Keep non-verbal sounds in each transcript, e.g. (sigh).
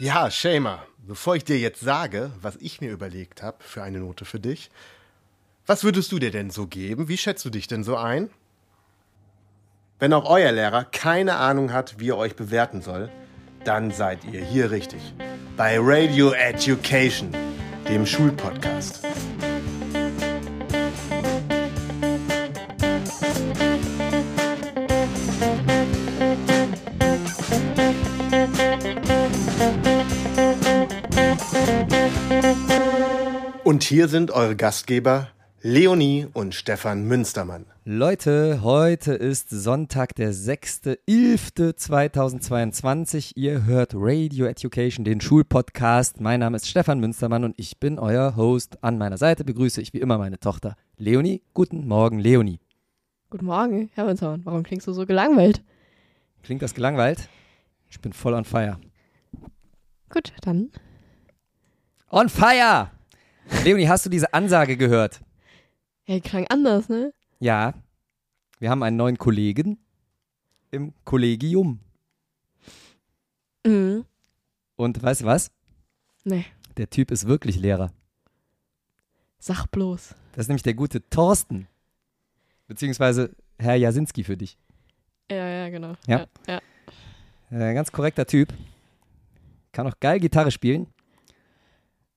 Ja, Shamer, bevor ich dir jetzt sage, was ich mir überlegt habe für eine Note für dich, was würdest du dir denn so geben? Wie schätzt du dich denn so ein? Wenn auch euer Lehrer keine Ahnung hat, wie er euch bewerten soll, dann seid ihr hier richtig. Bei Radio Education, dem Schulpodcast. Und hier sind eure Gastgeber Leonie und Stefan Münstermann. Leute, heute ist Sonntag, der 6.11.2022. Ihr hört Radio Education, den Schulpodcast. Mein Name ist Stefan Münstermann und ich bin euer Host. An meiner Seite begrüße ich wie immer meine Tochter Leonie. Guten Morgen, Leonie. Guten Morgen, Herr Münstermann. Warum klingst du so gelangweilt? Klingt das gelangweilt? Ich bin voll on fire. Gut, dann. On fire! Leonie, hast du diese Ansage gehört? Ja, die klang anders, ne? Ja. Wir haben einen neuen Kollegen im Kollegium. Mhm. Und weißt du was? Nee, Der Typ ist wirklich Lehrer. sag bloß. Das ist nämlich der gute Thorsten. Beziehungsweise Herr Jasinski für dich. Ja, ja, genau. Ja. ja. Äh, ganz korrekter Typ. Kann auch geil Gitarre spielen.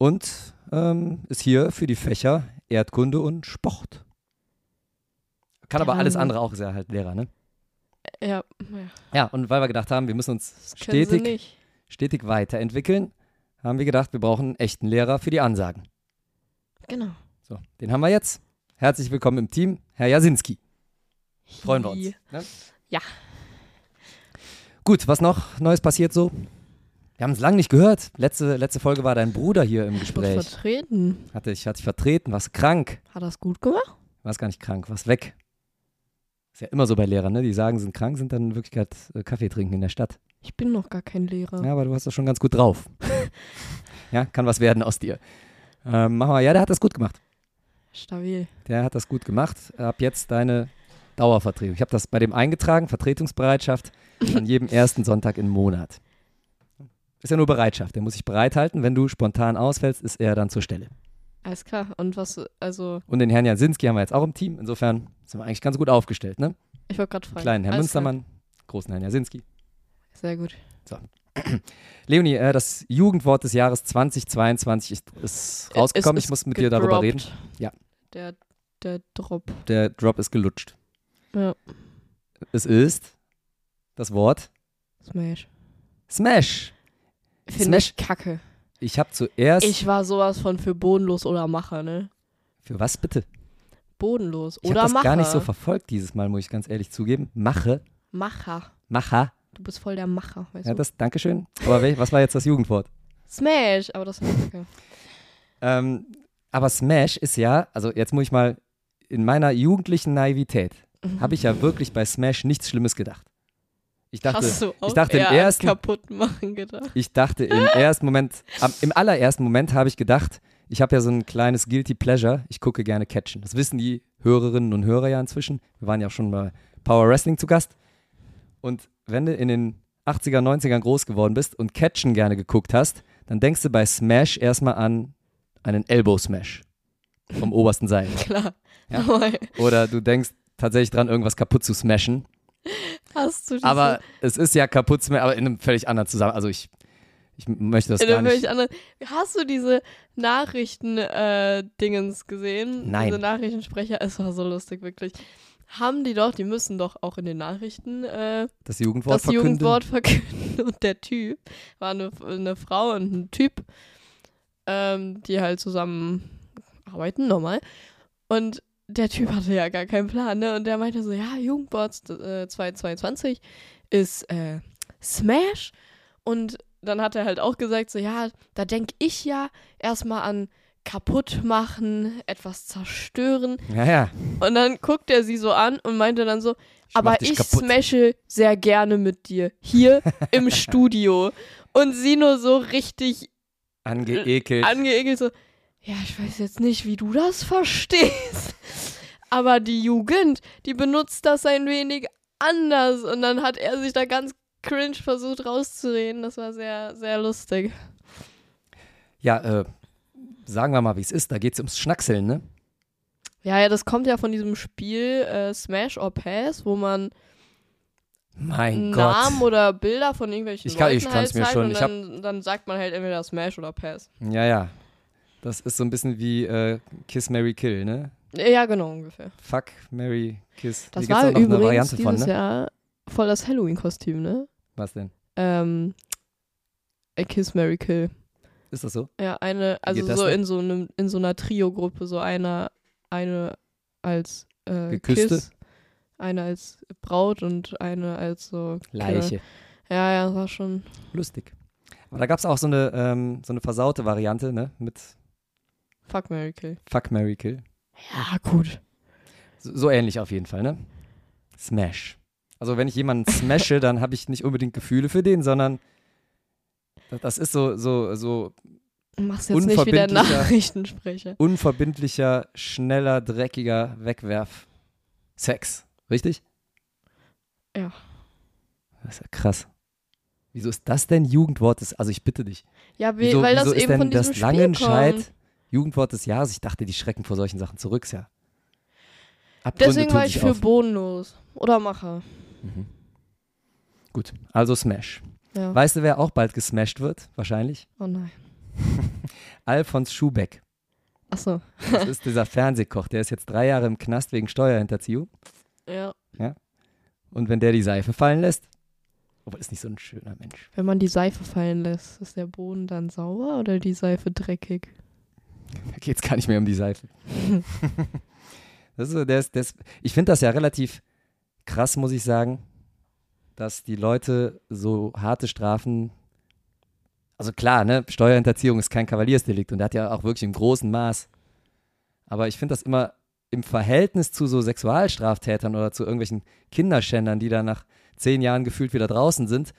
Und ähm, ist hier für die Fächer Erdkunde und Sport. Kann aber alles andere auch, ist halt Lehrer, ne? Ja, ja. Ja, und weil wir gedacht haben, wir müssen uns stetig, stetig weiterentwickeln, haben wir gedacht, wir brauchen einen echten Lehrer für die Ansagen. Genau. So, den haben wir jetzt. Herzlich willkommen im Team, Herr Jasinski. Freuen wir uns. Ne? Ja. Gut, was noch Neues passiert so? Wir haben es lange nicht gehört. Letzte, letzte Folge war dein Bruder hier im Ich Gespräch. vertreten. Hatte ich, hatte ich vertreten, warst krank. Hat das gut gemacht? Warst gar nicht krank, warst weg. Ist ja immer so bei Lehrern, ne? Die sagen, sind krank, sind dann in Wirklichkeit äh, Kaffee trinken in der Stadt. Ich bin noch gar kein Lehrer. Ja, aber du hast das schon ganz gut drauf. (laughs) ja, kann was werden aus dir. Ähm, machen wir, ja, der hat das gut gemacht. Stabil. Der hat das gut gemacht. Ab jetzt deine Dauervertretung. Ich habe das bei dem eingetragen, Vertretungsbereitschaft an jedem ersten Sonntag im Monat. Ist ja nur Bereitschaft. Der muss sich bereithalten. Wenn du spontan ausfällst, ist er dann zur Stelle. Alles klar. Und was, also, Und den Herrn Jasinski haben wir jetzt auch im Team. Insofern sind wir eigentlich ganz gut aufgestellt, ne? ich wollte gerade fragen. Kleinen Herrn Alles klar. Münstermann, großen Herrn Jasinski. Sehr gut. (clears throat) Leonie, äh, das Jugendwort des Jahres 2022 ist, ist rausgekommen. Es ich ist muss mit dir darüber reden. gedroppt. Ja. Der, der Drop. Der Drop ist gelutscht. Ja. Es ist das Wort Smash. Smash. Finde Smash. ich kacke. Ich habe zuerst. Ich war sowas von für bodenlos oder Macher, ne? für was bitte? Bodenlos Ich habe oder das Macher. gar nicht so verfolgt dieses Mal, muss ich ganz ehrlich zugeben. Mache, Macher. Macher. Du bist voll der Macher, weißt Ja, du? das, Dankeschön. Aber was war jetzt das Jugendwort? Smash, aber das war kacke. Ähm, aber Smash ist ja, also jetzt muss ich mal, in meiner jugendlichen Naivität Mhm. habe ich ja wirklich bei Smash nichts Schlimmes gedacht. Ich dachte, Hast du auch ich dachte im ersten- kaputt machen gedacht. ich dachte im ersten Moment, am, im allerersten Moment habe ich gedacht, ich habe ja so ein kleines Guilty Pleasure, ich gucke gerne Catchen. Das wissen die Hörerinnen und Hörer ja inzwischen. Wir waren ja auch schon bei Power Wrestling zu Gast. Und wenn du in den 80er, 90ern groß geworden bist und Catchen gerne geguckt hast, dann denkst du bei Smash erstmal an einen Elbow Smash vom obersten Seil. (laughs) Klar. Ja. Oder du denkst tatsächlich dran, irgendwas kaputt zu smashen. (laughs) hast du diese, Aber es ist ja kaputt, aber in einem völlig anderen Zusammenhang. Also ich, ich möchte das in gar nicht. anderen, hast du diese Nachrichten-Dingens gesehen? Nein. Diese Nachrichtensprecher, es war so lustig, wirklich. Haben die doch, die müssen doch auch in den Nachrichten äh, Das Jugendwort das verkünden. Jugendwort verkünden. Und der Typ war eine, eine Frau und ein Typ, ähm, die halt zusammen arbeiten, normal. Und der Typ hatte ja gar keinen Plan, ne? Und der meinte so, ja, Jugendwort äh, 2022 ist äh, Smash. Und dann hat er halt auch gesagt, so, ja, da denke ich ja erstmal an kaputt machen, etwas zerstören. Ja, ja. Und dann guckt er sie so an und meinte dann so, Ich aber ich kaputt. smashe sehr gerne mit dir. Hier im (laughs) Studio. Und sie nur so richtig Angeekelt. angeekelt so, ja, ich weiß jetzt nicht, wie du das verstehst. Aber die Jugend, die benutzt das ein wenig anders. Und dann hat er sich da ganz cringe versucht rauszureden. Das war sehr, sehr lustig. Ja, äh, sagen wir mal, wie es ist. Da geht es ums Schnackseln, ne? Ja, ja, das kommt ja von diesem Spiel äh, Smash or Pass, wo man Mein Namen Gott. oder Bilder von irgendwelchen Ich kann- Leuten ich halt mir schon- und ich hab- dann, dann sagt man halt entweder Smash oder Pass. Ja, ja. Das ist so ein bisschen wie äh, Kiss, Mary Kill, ne? Ja, genau, ungefähr. Fuck, Mary Kiss. Das Hier gibt's war auch noch eine übrigens Variante dieses von, ne? Jahr voll das Halloween-Kostüm, ne? Was denn? Ähm, A Kiss, Mary Kill. Ist das so? Ja, eine, also so in so einem, in so einer Trio-Gruppe, so einer, eine als äh, Geküsste? Kiss, eine als Braut und eine als so. Leiche. Ja, ja, das war schon. Lustig. Aber da gab es auch so eine, ähm, so eine versaute Variante, ne? Mit Fuck Mary Kill. Fuck, Mary Kill. Ja, gut. So, so ähnlich auf jeden Fall, ne? Smash. Also wenn ich jemanden (laughs) smashe, dann habe ich nicht unbedingt Gefühle für den, sondern das- ist so, so, so machst jetzt nicht wieder Unverbindlicher- Nachrichtensprecher. unverbindlicher, schneller, dreckiger Wegwerf. Sex. Richtig? Ja. Das ist ja krass. Wieso ist das denn Jugendwort also ich bitte dich. Ja, wie, Wieso, weil wieso das ist eben denn von diesem das Spiel Langenscheid kommt. Jugendwort des Jahres? Ich dachte, die schrecken vor solchen Sachen zurück, ja. Abgründe Deswegen war ich für auf. bodenlos. Oder Macher. Mhm. Gut, also Smash. Ja. Weißt du, wer auch bald gesmashed wird? Wahrscheinlich? oh nein. (laughs) Alfons Schubeck. Achso. Das ist dieser Fernsehkoch. Der ist jetzt drei Jahre im Knast wegen Steuerhinterziehung. Ja. Und wenn der die Seife fallen lässt, obwohl ist nicht so ein schöner Mensch. Wenn man die Seife fallen lässt, ist der Boden dann sauber oder die Seife dreckig? Da geht es gar nicht mehr um die Seife. (laughs) das ist, der ist, ich finde das ja relativ krass, muss ich sagen, dass die Leute so harte Strafen. Also klar, ne, Steuerhinterziehung ist kein Kavaliersdelikt und der hat ja auch wirklich im großen Maß. Aber ich finde das immer im Verhältnis zu so Sexualstraftätern oder zu irgendwelchen Kinderschändern, die dann nach zehn Jahren gefühlt wieder draußen sind,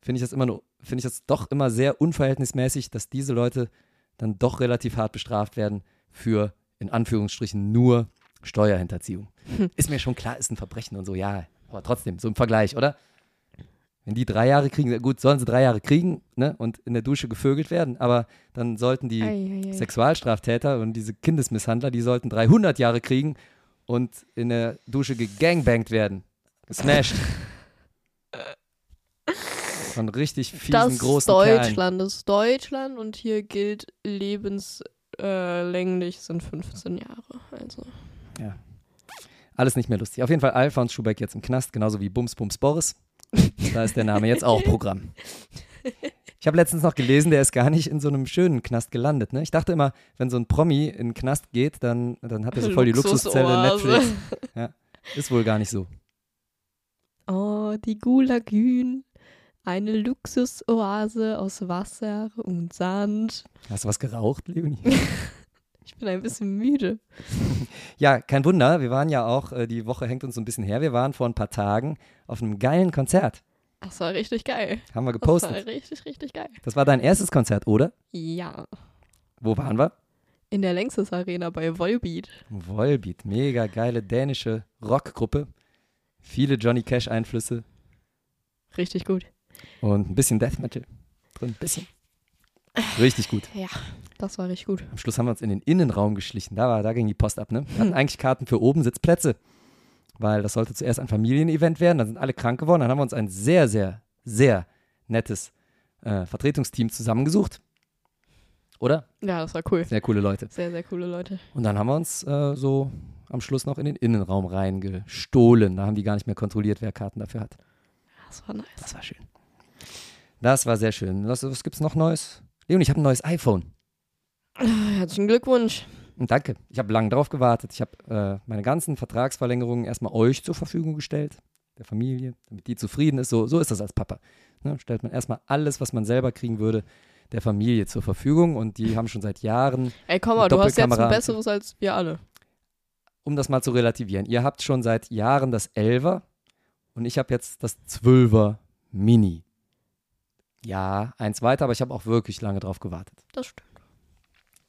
finde ich das immer finde ich das doch immer sehr unverhältnismäßig, dass diese Leute dann doch relativ hart bestraft werden für in Anführungsstrichen nur Steuerhinterziehung. Ist mir schon klar, ist ein Verbrechen und so, ja, aber trotzdem, so im Vergleich, oder? Wenn die drei Jahre kriegen, gut, sollen sie drei Jahre kriegen, ne, und in der Dusche gevögelt werden, aber dann sollten die Ei, ei, ei. Sexualstraftäter und diese Kindesmisshandler, die sollten 300 Jahre kriegen und in der Dusche gegangbangt werden. Gesmashed. (laughs) Von richtig fiesen, das ist großen Kerlen. Deutschland. Das ist Deutschland und hier gilt lebenslänglich äh, sind 15 Jahre. Also. Alles nicht mehr lustig. Auf jeden Fall Alfons Schubeck jetzt im Knast, genauso wie Bums Bums Boris. Da ist der Name jetzt auch Programm. Ich habe letztens noch gelesen, der ist gar nicht in so einem schönen Knast gelandet. Ne? Ich dachte immer, wenn so ein Promi in den Knast geht, dann, dann hat er so voll die Luxuszelle. Netflix. Ist wohl gar nicht so. Oh, die Gulagün. Eine Luxusoase aus Wasser und Sand. Hast du was geraucht, Leonie? (laughs) Ich bin ein bisschen müde. Ja, kein Wunder. Wir waren ja auch, äh, die Woche hängt uns so ein bisschen her. Wir waren vor ein paar Tagen auf einem geilen Konzert. Das war richtig geil. Haben wir Das war gepostet. richtig, richtig geil. Das war dein erstes Konzert, oder? Ja. Wo waren wir? In der Längstes Arena bei Volbeat. Volbeat, mega geile dänische Rockgruppe. Viele Johnny Cash Einflüsse Richtig gut. Und ein bisschen Death Metal drin, ein bisschen. Richtig gut. Ja, das war richtig gut. Am Schluss haben wir uns in den Innenraum geschlichen. Da, war, da ging die Post ab, ne? Wir hatten eigentlich Karten für oben Sitzplätze, weil das sollte zuerst ein Familienevent werden. Dann sind alle krank geworden. Dann haben wir uns ein sehr, sehr, sehr nettes äh, Vertretungsteam zusammengesucht. Oder? Ja, das war cool. Sehr coole Leute. Sehr, sehr coole Leute. Und dann haben wir uns äh, so am Schluss noch in den Innenraum reingestohlen. Da haben die gar nicht mehr kontrolliert, wer Karten dafür hat. Das war nice. Das war schön. Das war sehr schön. Was, was gibt's noch Neues? Leon, ich habe ein neues iPhone. Herzlichen Glückwunsch. Danke. Ich habe lange drauf gewartet. Ich habe äh, meine ganzen Vertragsverlängerungen erstmal euch zur Verfügung gestellt, der Familie, damit die zufrieden ist. So, so ist das als Papa. Ne? Stellt man erstmal alles, was man selber kriegen würde, der Familie zur Verfügung. Und die haben schon seit Jahren, Ey, komm mal, du hast jetzt ein besseres als wir alle. um das mal zu relativieren, ihr habt schon seit Jahren das 11er und ich habe jetzt das 12er Mini. Ja, eins weiter, aber ich habe auch wirklich lange drauf gewartet. Das stimmt.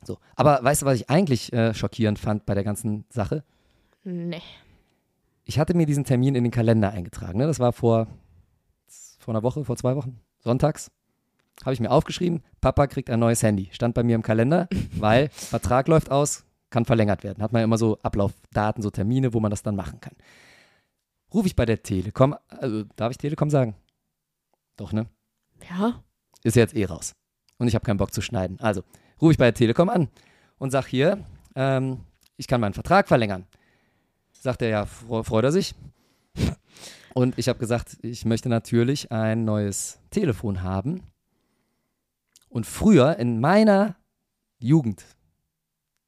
So. Aber weißt du, was ich eigentlich äh, schockierend fand bei der ganzen Sache? Nee. Ich hatte mir diesen Termin in den Kalender eingetragen. Ne? Das war vor vor einer Woche, vor zwei Wochen, sonntags, habe ich mir aufgeschrieben, Papa kriegt ein neues Handy. Stand bei mir im Kalender, (laughs) weil Vertrag läuft aus, kann verlängert werden. Hat man ja immer so Ablaufdaten, so Termine, wo man das dann machen kann. Rufe ich bei der Telekom, also darf ich Telekom sagen? Doch, ne? Ja. Ist jetzt eh raus. Und ich habe keinen Bock zu schneiden. Also rufe ich bei der Telekom an und sage hier, ähm, ich kann meinen Vertrag verlängern. Sagt er, ja, freut er sich. (laughs) Und ich habe gesagt, ich möchte natürlich ein neues Telefon haben. Und früher in meiner Jugend,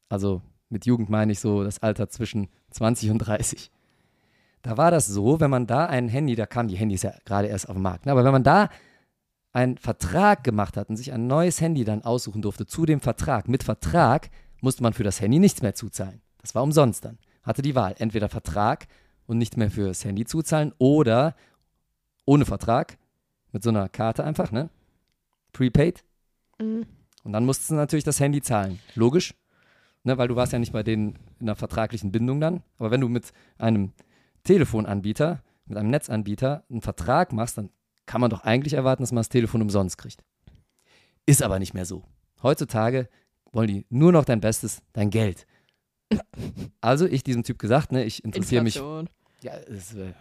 also mit Jugend meine ich so das Alter zwischen 20 und 30, da war das so, wenn man da ein Handy, da kamen die Handys ja gerade erst auf den Markt, ne? aber wenn man da einen Vertrag gemacht hat und sich ein neues Handy dann aussuchen durfte zu dem Vertrag, mit Vertrag musste man für das Handy nichts mehr zuzahlen. Das war umsonst dann. Hatte die Wahl, entweder Vertrag und nicht mehr für das Handy zuzahlen oder ohne Vertrag mit so einer Karte einfach, ne? Prepaid. Mhm. Und dann musstest du natürlich das Handy zahlen. Logisch, ne? weil du warst ja nicht bei denen in einer vertraglichen Bindung dann. Aber wenn du mit einem Telefonanbieter, mit einem Netzanbieter einen Vertrag machst, dann kann man doch eigentlich erwarten, dass man das Telefon umsonst kriegt. Ist aber nicht mehr so. Heutzutage wollen die nur noch dein Bestes, dein Geld. Also ich diesem Typ gesagt, ne, ich interessiere mich. Ja, es, äh,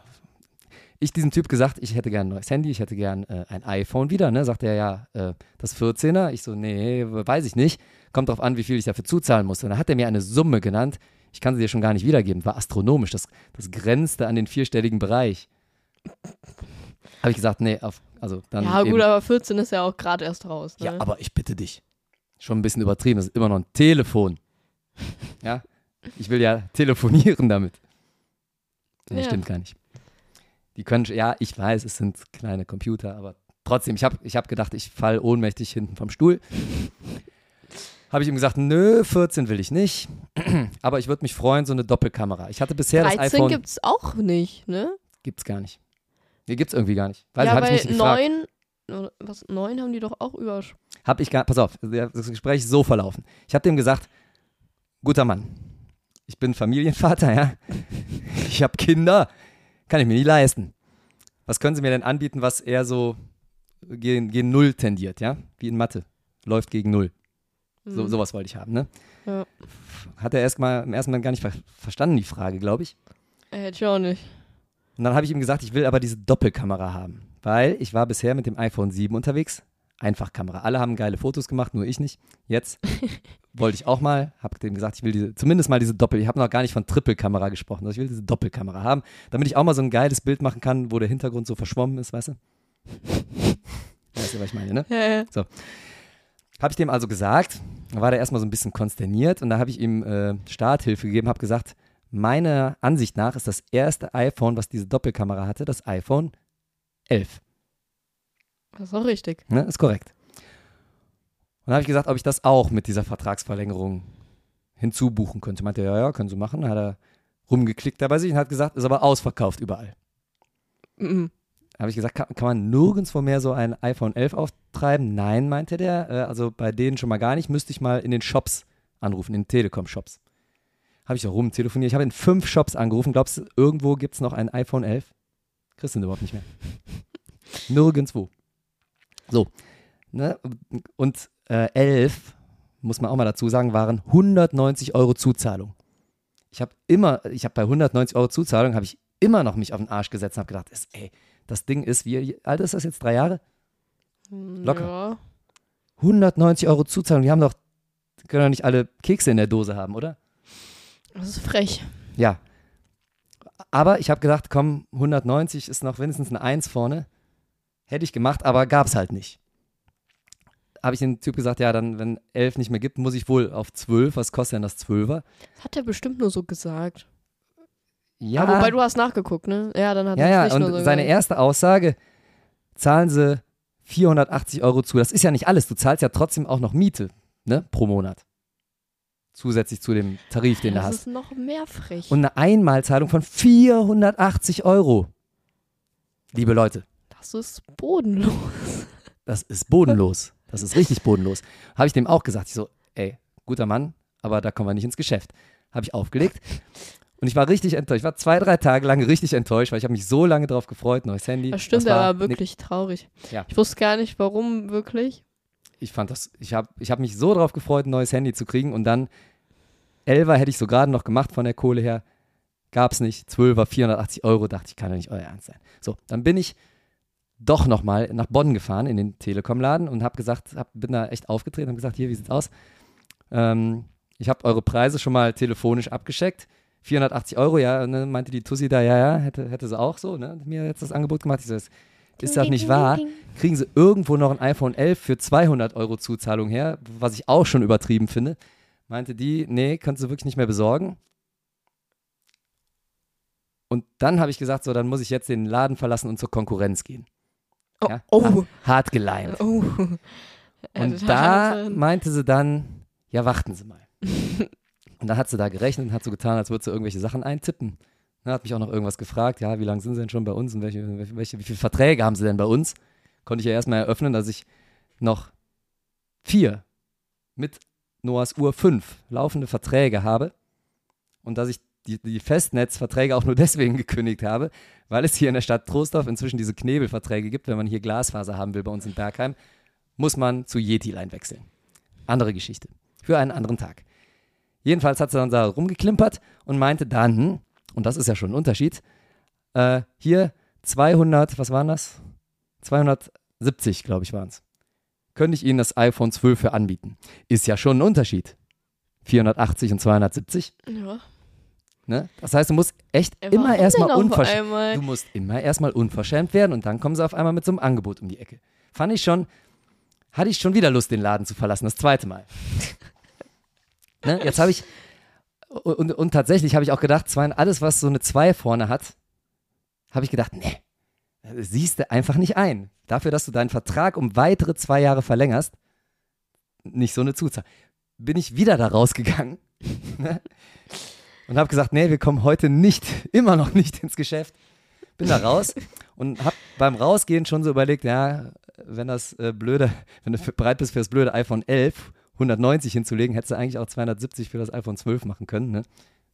ich diesem Typ gesagt, ich hätte gern ein neues Handy, ich hätte gern äh, ein iPhone wieder, ne? Sagt er ja, äh, das 14er. Ich so, nee, weiß ich nicht. Kommt drauf an, wie viel ich dafür zuzahlen muss. Und dann hat er mir eine Summe genannt. Ich kann sie dir schon gar nicht wiedergeben. War astronomisch. Das, das grenzte an den vierstelligen Bereich. Habe ich gesagt, nee, auf, also dann. Ja, eben, gut, aber 14 ist ja auch gerade erst raus. Ne? ja, aber ich bitte dich. Schon ein bisschen übertrieben. Das ist immer noch ein Telefon. Ja, ich will ja telefonieren damit. Nee, Ja. stimmt gar nicht. Die können, ja, ich weiß, es sind kleine Computer, aber trotzdem, ich habe ich hab gedacht, ich fall ohnmächtig hinten vom Stuhl. Habe ich ihm gesagt, nö, 14 will ich nicht, aber ich würde mich freuen, so eine Doppelkamera. Ich hatte bisher das 13 iPhone, gibt's auch nicht, ne? gibt's gar nicht. Nee, gibt's irgendwie gar nicht. Weiß, ja, ich weil. 9, oder was, 9 haben die doch auch über. Hab ich gar, pass auf, das Gespräch ist so verlaufen. Ich habe dem gesagt, guter Mann, ich bin Familienvater, (laughs) ja. Ich habe Kinder, kann ich mir nicht leisten. Was können Sie mir denn anbieten, was eher so gegen, gegen Null tendiert, ja? Wie in Mathe. Läuft gegen Null. So, Mhm. sowas wollte ich haben, ne? Ja. Hat er erst mal, im ersten Mal gar nicht ver verstanden, die Frage, glaube ich. Hätte ich auch nicht. Und dann habe ich ihm gesagt, ich will aber diese Doppelkamera haben. Weil ich war bisher mit dem iPhone 7 unterwegs. Einfachkamera. Alle haben geile Fotos gemacht, nur ich nicht. Jetzt (laughs) wollte ich auch mal, habe dem gesagt, ich will diese, zumindest mal diese Doppel, ich habe noch gar nicht von Trippelkamera gesprochen, also ich will diese Doppelkamera haben, damit ich auch mal so ein geiles Bild machen kann, wo der Hintergrund so verschwommen ist, weißt du? (laughs) Weißt du, was ich meine, ne? Ja, ja. Habe ich dem also gesagt, war der erstmal so ein bisschen konsterniert und da habe ich ihm äh, Starthilfe gegeben, habe gesagt, meiner Ansicht nach ist das erste iPhone, was diese Doppelkamera hatte, das iPhone 11. Das ist auch richtig. Ne? Ist korrekt. Und dann habe ich gesagt, ob ich das auch mit dieser Vertragsverlängerung hinzubuchen könnte. Meinte er, ja, ja, können Sie machen. Dann hat er rumgeklickt da bei sich und hat gesagt, ist aber ausverkauft überall. Mhm. habe ich gesagt, kann, kann man nirgendwo mehr so ein iPhone 11 auftreiben? Nein, meinte der. Äh, also bei denen schon mal gar nicht. Müsste ich mal in den Shops anrufen, in den Telekom-Shops. Habe ich da rum telefoniert. Ich habe in fünf Shops angerufen. Glaubst du, irgendwo gibt es noch ein iPhone 11? Kriegst du überhaupt nicht mehr. (laughs) Nirgendwo. So. Ne? Und äh, 11, muss man auch mal dazu sagen, waren 190 Euro Zuzahlung. Ich habe immer, ich habe bei 190 Euro Zuzahlung, habe ich immer noch mich auf den Arsch gesetzt und habe gedacht, ist, ey, das Ding ist, wie alt ist das jetzt? Drei Jahre? Locker. Ja. 190 Euro Zuzahlung. Die haben doch, die können doch nicht alle Kekse in der Dose haben, oder? Das ist frech. Ja. Aber ich habe gedacht, komm, 190 ist noch wenigstens eine 1 vorne. Hätte ich gemacht, aber gab es halt nicht. Habe ich dem Typ gesagt, ja, dann, wenn 11 nicht mehr gibt, muss ich wohl auf 12. Was kostet denn das 12er? Das hat er bestimmt nur so gesagt. Ja, Aber wobei du hast nachgeguckt, ne? Ja, dann hat ja, er ja. nicht Und nur so seine gesagt. erste Aussage, zahlen sie 480 Euro zu. Das ist ja nicht alles. Du zahlst ja trotzdem auch noch Miete, ne, pro Monat. Zusätzlich zu dem Tarif, den du Das hast. ist noch mehr frech. Und eine Einmalzahlung von 480 Euro. Liebe Leute, das ist bodenlos. das ist bodenlos. Das ist richtig bodenlos. Habe ich dem auch gesagt. Ich so, ey, guter Mann, aber da kommen wir nicht ins Geschäft. Habe ich aufgelegt. Und ich war richtig enttäuscht. Ich war zwei, drei Tage lang richtig enttäuscht, weil ich habe mich so lange drauf gefreut, neues Handy. Das stimmt, war er war nix. wirklich traurig. Ja. Ich wusste gar nicht, warum wirklich. Ich fand das, ich habe ich hab mich so drauf gefreut, ein neues Handy zu kriegen und dann 11er hätte ich so gerade noch gemacht von der Kohle her, gab es nicht, 12er, 480 Euro, dachte ich, kann doch nicht euer Ernst sein. So, dann bin ich doch nochmal nach Bonn gefahren in den Telekom-Laden und habe gesagt, hab, bin da echt aufgetreten und gesagt, hier, wie sieht's aus? Ähm, ich habe eure Preise schon mal telefonisch abgescheckt. 480 Euro, ja, ne, meinte die Tussi da, ja, ja, hätte, hätte sie auch so, ne, mir jetzt das Angebot gemacht. Ich so, ist, ist das nicht wahr? kriegen sie irgendwo noch ein iPhone 11 für 200 Euro Zuzahlung her, was ich auch schon übertrieben finde. Meinte die, nee, kannst du wirklich nicht mehr besorgen. Und dann habe ich gesagt, so, dann muss ich jetzt den Laden verlassen und zur Konkurrenz gehen. Oh, Ja? oh, Ha- Hart geleimt. oh. Und da meinte sie dann, ja, warten Sie mal. und dann hat sie da gerechnet und hat so getan, als würde sie irgendwelche Sachen eintippen. Dann hat mich auch noch irgendwas gefragt, ja, wie lange sind Sie denn schon bei uns und welche, welche, wie viele Verträge haben Sie denn bei uns? Konnte ich ja erstmal eröffnen, dass ich noch vier mit Noahs Uhr fünf laufende Verträge habe und dass ich die, die Festnetzverträge auch nur (laughs) deswegen gekündigt habe, weil es hier in der Stadt Trostorf inzwischen diese Knebelverträge gibt, wenn man hier Glasfaser haben will bei uns in Bergheim muss man zu Yeti-Line wechseln. Andere Geschichte. Für einen anderen Tag. Jedenfalls hat sie dann da rumgeklimpert und meinte dann, und das ist ja schon ein Unterschied, äh, hier 200, was waren das? 270, glaube ich, waren es. Könnte ich Ihnen das iPhone 12 für anbieten. Ist ja schon ein Unterschied. 480 und 270. Ja. Ne? Das heißt, du musst echt Ey, immer warum erstmal unverschämt. Du musst immer erstmal unverschämt werden und dann kommen sie auf einmal mit so einem Angebot um die Ecke. Fand ich schon, hatte ich schon wieder Lust, den Laden zu verlassen, das zweite Mal. (laughs) ne? Jetzt habe ich, und, und tatsächlich habe ich auch gedacht, zwei, alles, was so eine 2 vorne hat, habe ich gedacht, nee, siehst du einfach nicht ein. Dafür, dass du deinen Vertrag um weitere zwei Jahre verlängerst, nicht so eine Zuzahlung. Bin ich wieder da rausgegangen (laughs) ne? und habe gesagt, nee, wir kommen heute nicht, (laughs) immer noch nicht ins Geschäft. Bin da raus und habe beim Rausgehen schon so überlegt, ja, wenn das äh, blöde, wenn du bereit bist für das blöde iPhone 11, 190 hinzulegen, hättest du eigentlich auch 270 für das iPhone 12 machen können. Ne?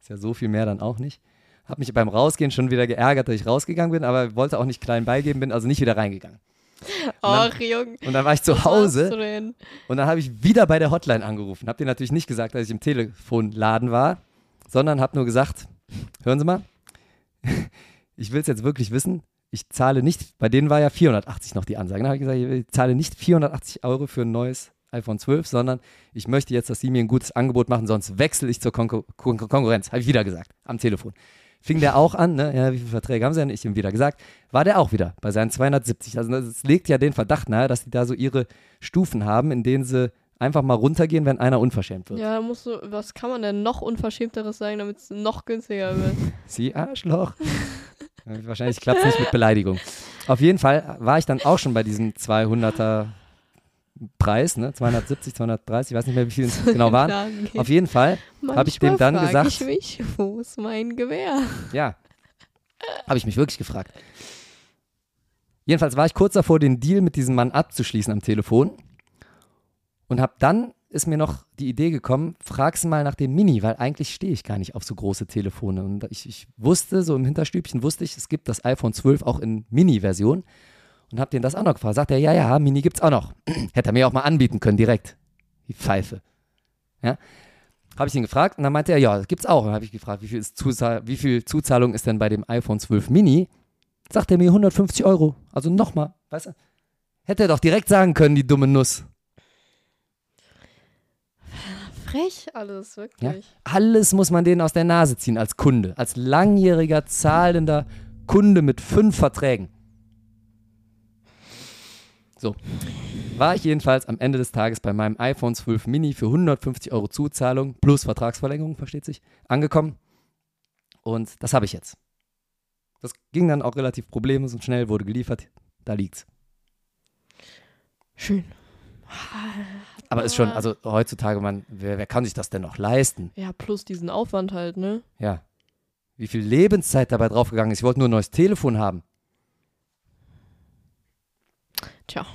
Ist ja so viel mehr dann auch nicht. Habe mich beim Rausgehen schon wieder geärgert, dass ich rausgegangen bin, aber wollte auch nicht klein beigeben, bin also nicht wieder reingegangen. Ach, Junge. Und dann war ich zu Hause und dann habe ich wieder bei der Hotline angerufen. Habe dir natürlich nicht gesagt, dass ich im Telefonladen war, sondern habe nur gesagt, hören Sie mal, ich will es jetzt wirklich wissen. Ich zahle nicht, bei denen war ja 480 noch die Ansage. Dann habe ich gesagt, ich zahle nicht 480 Euro für ein neues iPhone 12, sondern ich möchte jetzt, dass Sie mir ein gutes Angebot machen, sonst wechsle ich zur Konkur Kon Konkurrenz. Habe ich wieder gesagt, am Telefon. Fing der auch an, ne? ja, wie viele Verträge haben Sie denn? Ich ihm wieder gesagt, war der auch wieder bei seinen 270. Also das legt ja den Verdacht nahe, dass die da so ihre Stufen haben, in denen sie einfach mal runtergehen, wenn einer unverschämt wird. Ja, musst du, was kann man denn noch Unverschämteres sagen, damit es noch günstiger wird? (laughs) Sie Arschloch. Wahrscheinlich klappt es nicht mit Beleidigung. Auf jeden Fall war ich dann auch schon bei diesem 200er Preis, ne? 270, 230, ich weiß nicht mehr, wie viel es (laughs) genau waren. Geht. Auf jeden Fall, hab ich dem dann gesagt- Ich mich, (laughs) wo ist mein Gewehr? ja, habe ich mich wirklich gefragt. Jedenfalls war ich kurz davor, den Deal mit diesem Mann abzuschließen am Telefon und habe dann ist mir noch die Idee gekommen, frag's mal nach dem Mini, weil eigentlich stehe ich gar nicht auf so große Telefone. Und ich, ich wusste, so im Hinterstübchen wusste ich, es gibt das iPhone 12 auch in Mini-Version und habe den das auch noch gefragt. Sagt er, ja, ja, Mini gibt's auch noch. (clears throat) Hätte er mir auch mal anbieten können, direkt. Die Pfeife. Ja. Habe ich ihn gefragt und dann meinte er, ja, das gibt's auch. Und dann habe ich gefragt, wie viel, ist Zuzahl wie viel Zuzahlung ist denn bei dem iPhone 12 Mini? Sagt er mir 150 Euro. Also nochmal, weißt du? Hätte er doch direkt sagen können, die dumme Nuss. Frech alles, wirklich. Alles muss man denen aus der Nase ziehen als Kunde, als langjähriger, zahlender Kunde mit fünf Verträgen. So, war ich jedenfalls am Ende des Tages bei meinem iPhone 12 Mini für 150 Euro Zuzahlung plus Vertragsverlängerung, versteht sich, angekommen. Und das habe ich jetzt. Das ging dann auch relativ problemlos und schnell, wurde geliefert. Da liegt's. Schön. Aber ist schon, also heutzutage, man, wer, wer kann sich das denn noch leisten? Ja, plus diesen Aufwand halt, ne? Ja. Wie viel Lebenszeit dabei draufgegangen ist. Ich wollte nur ein neues Telefon haben. Tja,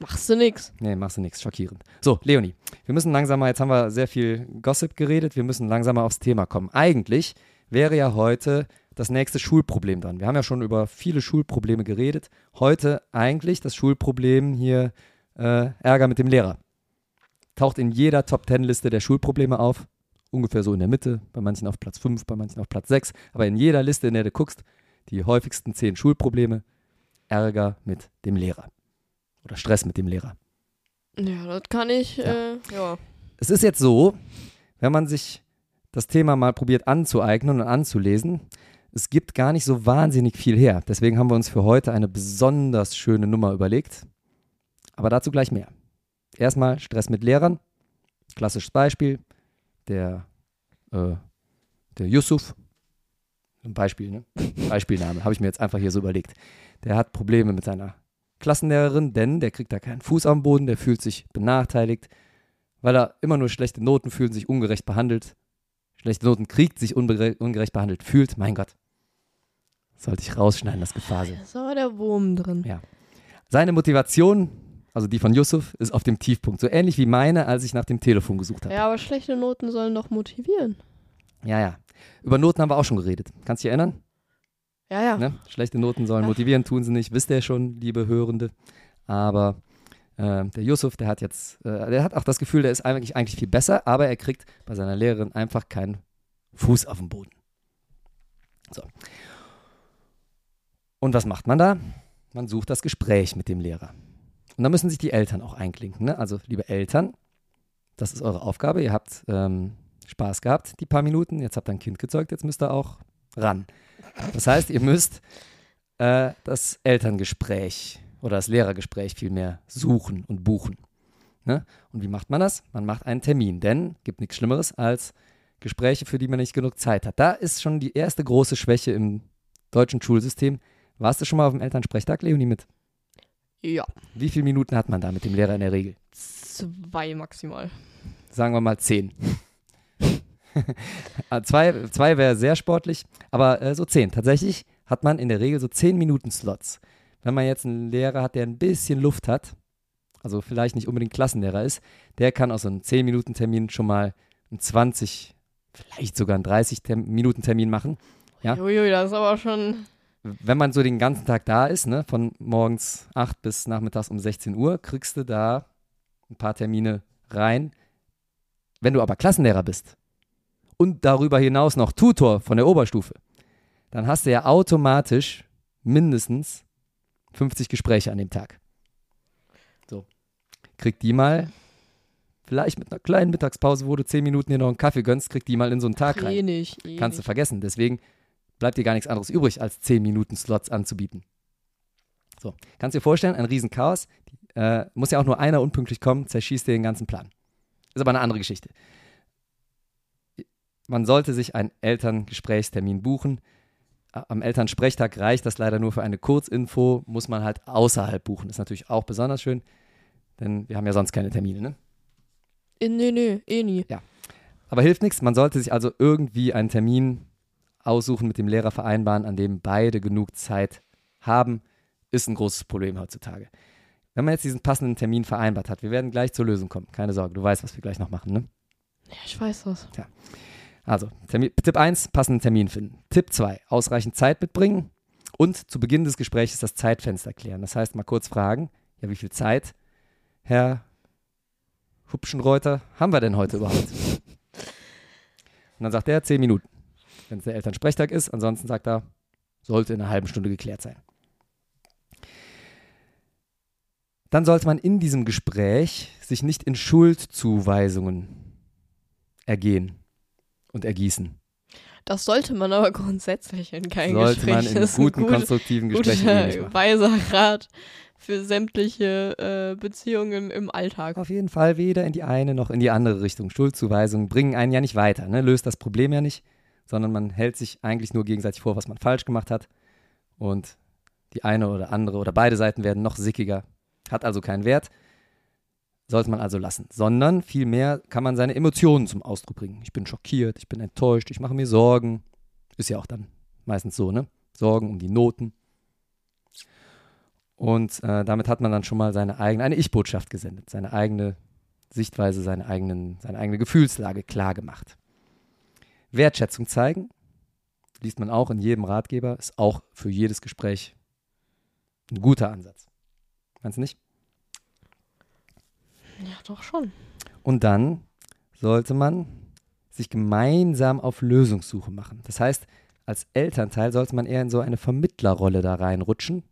machst du nix. Nee, machst du nichts. Schockierend. So, Leonie, wir müssen langsam mal, jetzt haben wir sehr viel Gossip geredet, wir müssen langsam mal aufs Thema kommen. Eigentlich wäre ja heute das nächste Schulproblem dran. Wir haben ja schon über viele Schulprobleme geredet. Heute eigentlich das Schulproblem hier äh, Ärger mit dem Lehrer. Taucht in jeder Top-10-Liste der Schulprobleme auf. Ungefähr so in der Mitte, bei manchen auf Platz 5, bei manchen auf Platz 6. Aber in jeder Liste, in der du guckst, die häufigsten 10 Schulprobleme, Ärger mit dem Lehrer. Oder Stress mit dem Lehrer. Ja, das kann ich, ja. Äh, ja. Es ist jetzt so, wenn man sich das Thema mal probiert anzueignen und anzulesen, es gibt gar nicht so wahnsinnig viel her. Deswegen haben wir uns für heute eine besonders schöne Nummer überlegt. Aber dazu gleich mehr. Erstmal Stress mit Lehrern. Klassisches Beispiel. Der, äh, der Yusuf. Ein Beispiel, ne? Beispielname. Habe ich mir jetzt einfach hier so überlegt. Der hat Probleme mit seiner Klassenlehrerin, denn der kriegt da keinen Fuß am Boden, der fühlt sich benachteiligt, weil er immer nur schlechte Noten fühlt, sich ungerecht behandelt. Schlechte Noten kriegt, sich ungerecht behandelt fühlt. Mein Gott. Sollte ich rausschneiden, das Gefasel. Da ist aber der Wurm drin. Ja. Seine Motivation, also die von Yusuf, ist auf dem Tiefpunkt. So ähnlich wie meine, als ich nach dem Telefon gesucht habe. Ja, aber schlechte Noten sollen doch motivieren. Ja, ja. Über Noten haben wir auch schon geredet. Kannst du dich erinnern? Ja, ja. Ne? Schlechte Noten sollen motivieren, tun sie nicht. Wisst ihr schon, liebe Hörende. Aber äh, der Yusuf, der hat jetzt, äh, der hat auch das Gefühl, der ist eigentlich, eigentlich viel besser, aber er kriegt bei seiner Lehrerin einfach keinen Fuß auf dem Boden. So. Und was macht man da? Man sucht das Gespräch mit dem Lehrer. Und da müssen sich die Eltern auch einklinken. Ne? Also, liebe Eltern, das ist eure Aufgabe. Ihr habt ähm, Spaß gehabt, die paar Minuten. Jetzt habt ihr ein Kind gezeugt, jetzt müsst ihr auch ran. Das heißt, ihr müsst äh, das Elterngespräch oder das Lehrergespräch vielmehr suchen und buchen. Ne? Und wie macht man das? Man macht einen Termin, denn es gibt nichts Schlimmeres als Gespräche, für die man nicht genug Zeit hat. Da ist schon die erste große Schwäche im deutschen Schulsystem. Warst du schon mal auf dem Elternsprechtag, Leonie, mit? Ja. Wie viele Minuten hat man da mit dem Lehrer in der Regel? Zwei maximal. Sagen wir mal zehn. Ah, zwei zwei wäre sehr sportlich, aber äh, so zehn. Tatsächlich hat man in der Regel so zehn Minuten Slots. Wenn man jetzt einen Lehrer hat, der ein bisschen Luft hat, also vielleicht nicht unbedingt Klassenlehrer ist, der kann aus so einem 10-Minuten-Termin schon mal einen 20, vielleicht sogar einen 30-Minuten-Termin machen. Ja? Uiui, das ist aber schon wenn man so den ganzen Tag da ist, ne, von morgens 8 bis nachmittags um 16 Uhr, kriegst du da ein paar Termine rein. Wenn du aber Klassenlehrer bist und darüber hinaus noch Tutor von der Oberstufe, dann hast du ja automatisch mindestens 50 Gespräche an dem Tag. So. Krieg die mal, vielleicht mit einer kleinen Mittagspause, wo du 10 Minuten hier noch einen Kaffee gönnst, krieg die mal in so einen Tag rein. Eh nicht, eh Kannst du vergessen. Deswegen bleibt dir gar nichts anderes übrig, als 10 Minuten Slots anzubieten. So, kannst dir vorstellen, ein Riesenchaos. Äh, muss ja auch nur einer unpünktlich kommen, zerschießt dir den ganzen Plan. Ist aber eine andere Geschichte. Man sollte sich einen Elterngesprächstermin buchen. Am Elternsprechtag reicht das leider nur für eine Kurzinfo, muss man halt außerhalb buchen. Ist natürlich auch besonders schön, denn wir haben ja sonst keine Termine, ne? Nee, nee, eh nie. Aber hilft nichts, man sollte sich also irgendwie einen Termin aussuchen, mit dem Lehrer vereinbaren, an dem beide genug Zeit haben, ist ein großes Problem heutzutage. Wenn man jetzt diesen passenden Termin vereinbart hat, wir werden gleich zur Lösung kommen. Keine Sorge, du weißt, was wir gleich noch machen, ne? Ja, ich weiß das. Also, Termin, Tipp 1, passenden Termin finden. Tipp 2, ausreichend Zeit mitbringen und zu Beginn des Gesprächs das Zeitfenster klären. Das heißt, mal kurz fragen, ja, wie viel Zeit, Herr Hupschenreuter, haben wir denn heute überhaupt? (laughs) Und dann sagt er, 10 Minuten wenn es der Elternsprechtag ist. Ansonsten sagt er, sollte in einer halben Stunde geklärt sein. Dann sollte man in diesem Gespräch sich nicht in Schuldzuweisungen ergehen und ergießen. Das sollte man aber grundsätzlich in keinem sollte Gespräch. man in guten, gut- konstruktiven Gesprächen nicht guter, machen. weiser Rat für sämtliche äh, Beziehungen im Alltag. Auf jeden Fall weder in die eine noch in die andere Richtung. Schuldzuweisungen bringen einen ja nicht weiter, ne? löst das Problem ja nicht, sondern man hält sich eigentlich nur gegenseitig vor, was man falsch gemacht hat. Und die eine oder andere oder beide Seiten werden noch sickiger. Hat also keinen Wert. Sollte man also lassen. Sondern vielmehr kann man seine Emotionen zum Ausdruck bringen. Ich bin schockiert, ich bin enttäuscht, ich mache mir Sorgen. Ist ja auch dann meistens so, ne? Sorgen um die Noten. Und äh, damit hat man dann schon mal seine eigene, eine Ich-Botschaft gesendet, seine eigene Sichtweise, seine, eigenen, seine eigene Gefühlslage klar gemacht. Wertschätzung zeigen, liest man auch in jedem Ratgeber, ist auch für jedes Gespräch ein guter Ansatz. Meinst du nicht? Ja, doch schon. Und dann sollte man sich gemeinsam auf Lösungssuche machen. Das heißt, als Elternteil sollte man eher in so eine Vermittlerrolle da reinrutschen.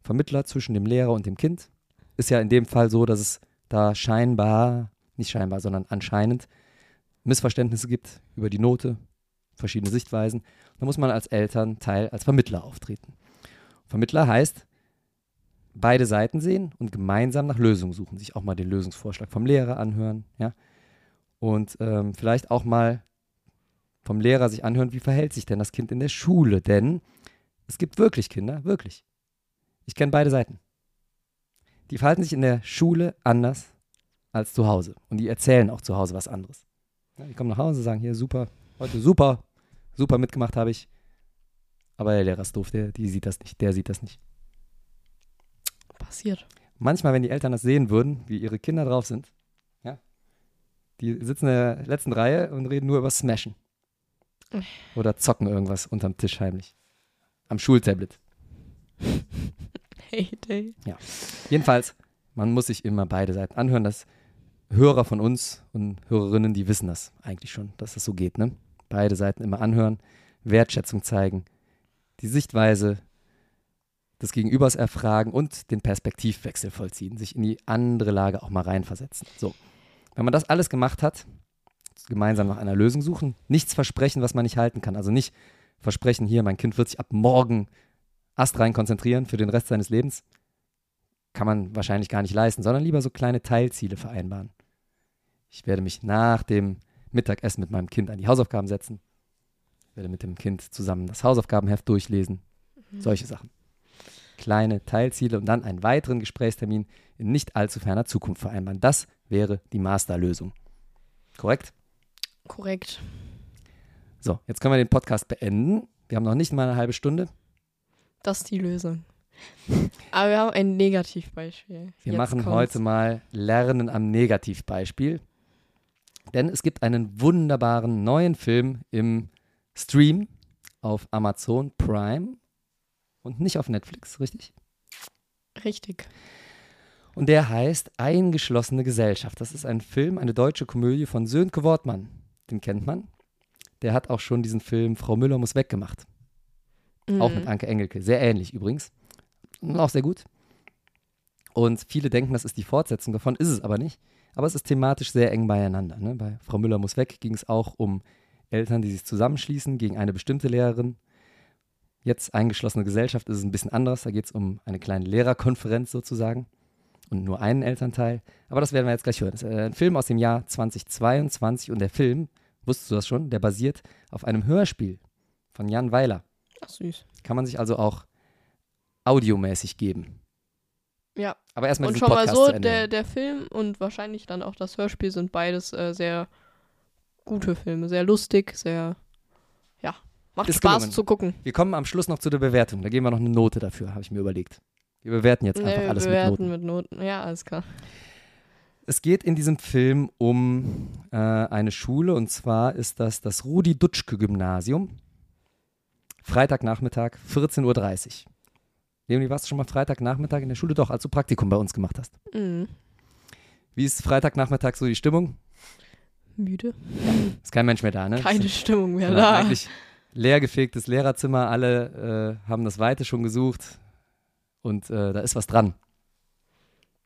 Vermittler zwischen dem Lehrer und dem Kind. Ist ja in dem Fall so, dass es da scheinbar, nicht scheinbar, sondern anscheinend Missverständnisse gibt über die Note, verschiedene Sichtweisen. Da muss man als Elternteil als Vermittler auftreten. Vermittler heißt, beide Seiten sehen und gemeinsam nach Lösungen suchen, sich auch mal den Lösungsvorschlag vom Lehrer anhören, ja. Und ähm, vielleicht auch mal vom Lehrer sich anhören, wie verhält sich denn das Kind in der Schule? Denn es gibt wirklich Kinder, wirklich. Ich kenne beide Seiten. Die verhalten sich in der Schule anders als zu Hause. Und die erzählen auch zu Hause was anderes. Ja, die kommen nach Hause sagen, hier, super, heute super, super mitgemacht habe ich. Aber der Lehrer ist doof, der, die sieht das nicht, der sieht das nicht. Passiert. Manchmal, wenn die Eltern das sehen würden, wie ihre Kinder drauf sind, ja, die sitzen in der letzten Reihe und reden nur über Smashen. Oder zocken irgendwas unterm Tisch heimlich. Am Schultablet. Hey, day. Jedenfalls, man muss sich immer beide Seiten anhören. Das Hörer von uns und Hörerinnen, die wissen das eigentlich schon, dass das so geht. Ne? Beide Seiten immer anhören, Wertschätzung zeigen, die Sichtweise des Gegenübers erfragen und den Perspektivwechsel vollziehen, sich in die andere Lage auch mal reinversetzen. So, wenn man das alles gemacht hat, gemeinsam nach einer Lösung suchen, nichts versprechen, was man nicht halten kann. Also nicht versprechen, hier, mein Kind wird sich ab morgen astrein konzentrieren für den Rest seines Lebens. Kann man wahrscheinlich gar nicht leisten, sondern lieber so kleine Teilziele vereinbaren. Ich werde mich nach dem Mittagessen mit meinem Kind an die Hausaufgaben setzen, werde mit dem Kind zusammen das Hausaufgabenheft durchlesen, solche Sachen. Kleine Teilziele und dann einen weiteren Gesprächstermin in nicht allzu ferner Zukunft vereinbaren. Das wäre die Masterlösung. Korrekt? Korrekt. So, jetzt können wir den Podcast beenden. Wir haben noch nicht mal eine halbe Stunde. Das ist die Lösung. Aber wir haben ein Negativbeispiel. Wir Jetzt machen kommt's. heute mal Lernen am Negativbeispiel. Denn es gibt einen wunderbaren neuen Film im Stream auf Amazon Prime und nicht auf Netflix, richtig? Richtig. Und der heißt Eingeschlossene Gesellschaft. Das ist ein Film, eine deutsche Komödie von Sönke Wortmann. Den kennt man. Der hat auch schon diesen Film Frau Müller muss weggemacht. Auch mit Mhm. Anke Engelke. Sehr ähnlich übrigens. Und auch sehr gut. Und viele denken, das ist die Fortsetzung davon, ist es aber nicht. Aber es ist thematisch sehr eng beieinander. Ne? Bei Frau Müller muss weg ging es auch um Eltern, die sich zusammenschließen gegen eine bestimmte Lehrerin. Jetzt eingeschlossene Gesellschaft ist es ein bisschen anders. Da geht es um eine kleine Lehrerkonferenz sozusagen und nur einen Elternteil. Aber das werden wir jetzt gleich hören. Das ist äh, ein Film aus dem Jahr 2022 und der Film, wusstest du das schon, der basiert auf einem Hörspiel von Jan Weiler. Ach, süß. Kann man sich also auch audiomäßig geben. Ja. Aber erstmal Und schon mal Podcast so, zu Ende. der, der Film und wahrscheinlich dann auch das Hörspiel sind beides äh, sehr gute Filme. Sehr lustig, sehr, macht Spaß gelungen. zu gucken. Wir kommen am Schluss noch zu der Bewertung. Da geben wir noch eine Note dafür, habe ich mir überlegt. Wir bewerten jetzt einfach Nee, wir alles mit bewerten Noten. mit Noten. Ja, alles klar. Es geht in diesem Film um äh, eine Schule und zwar ist das das Rudi-Dutschke-Gymnasium. Freitagnachmittag, 14.30 Uhr. Leonie, warst du schon mal Freitagnachmittag in der Schule? Doch, als du Praktikum bei uns gemacht hast. Mhm. Wie ist Freitagnachmittag so die Stimmung? Müde. Ist kein Mensch mehr da, ne? Keine Stimmung mehr da. Eigentlich leergefegtes Lehrerzimmer, alle äh, haben das Weite schon gesucht und äh, da ist was dran.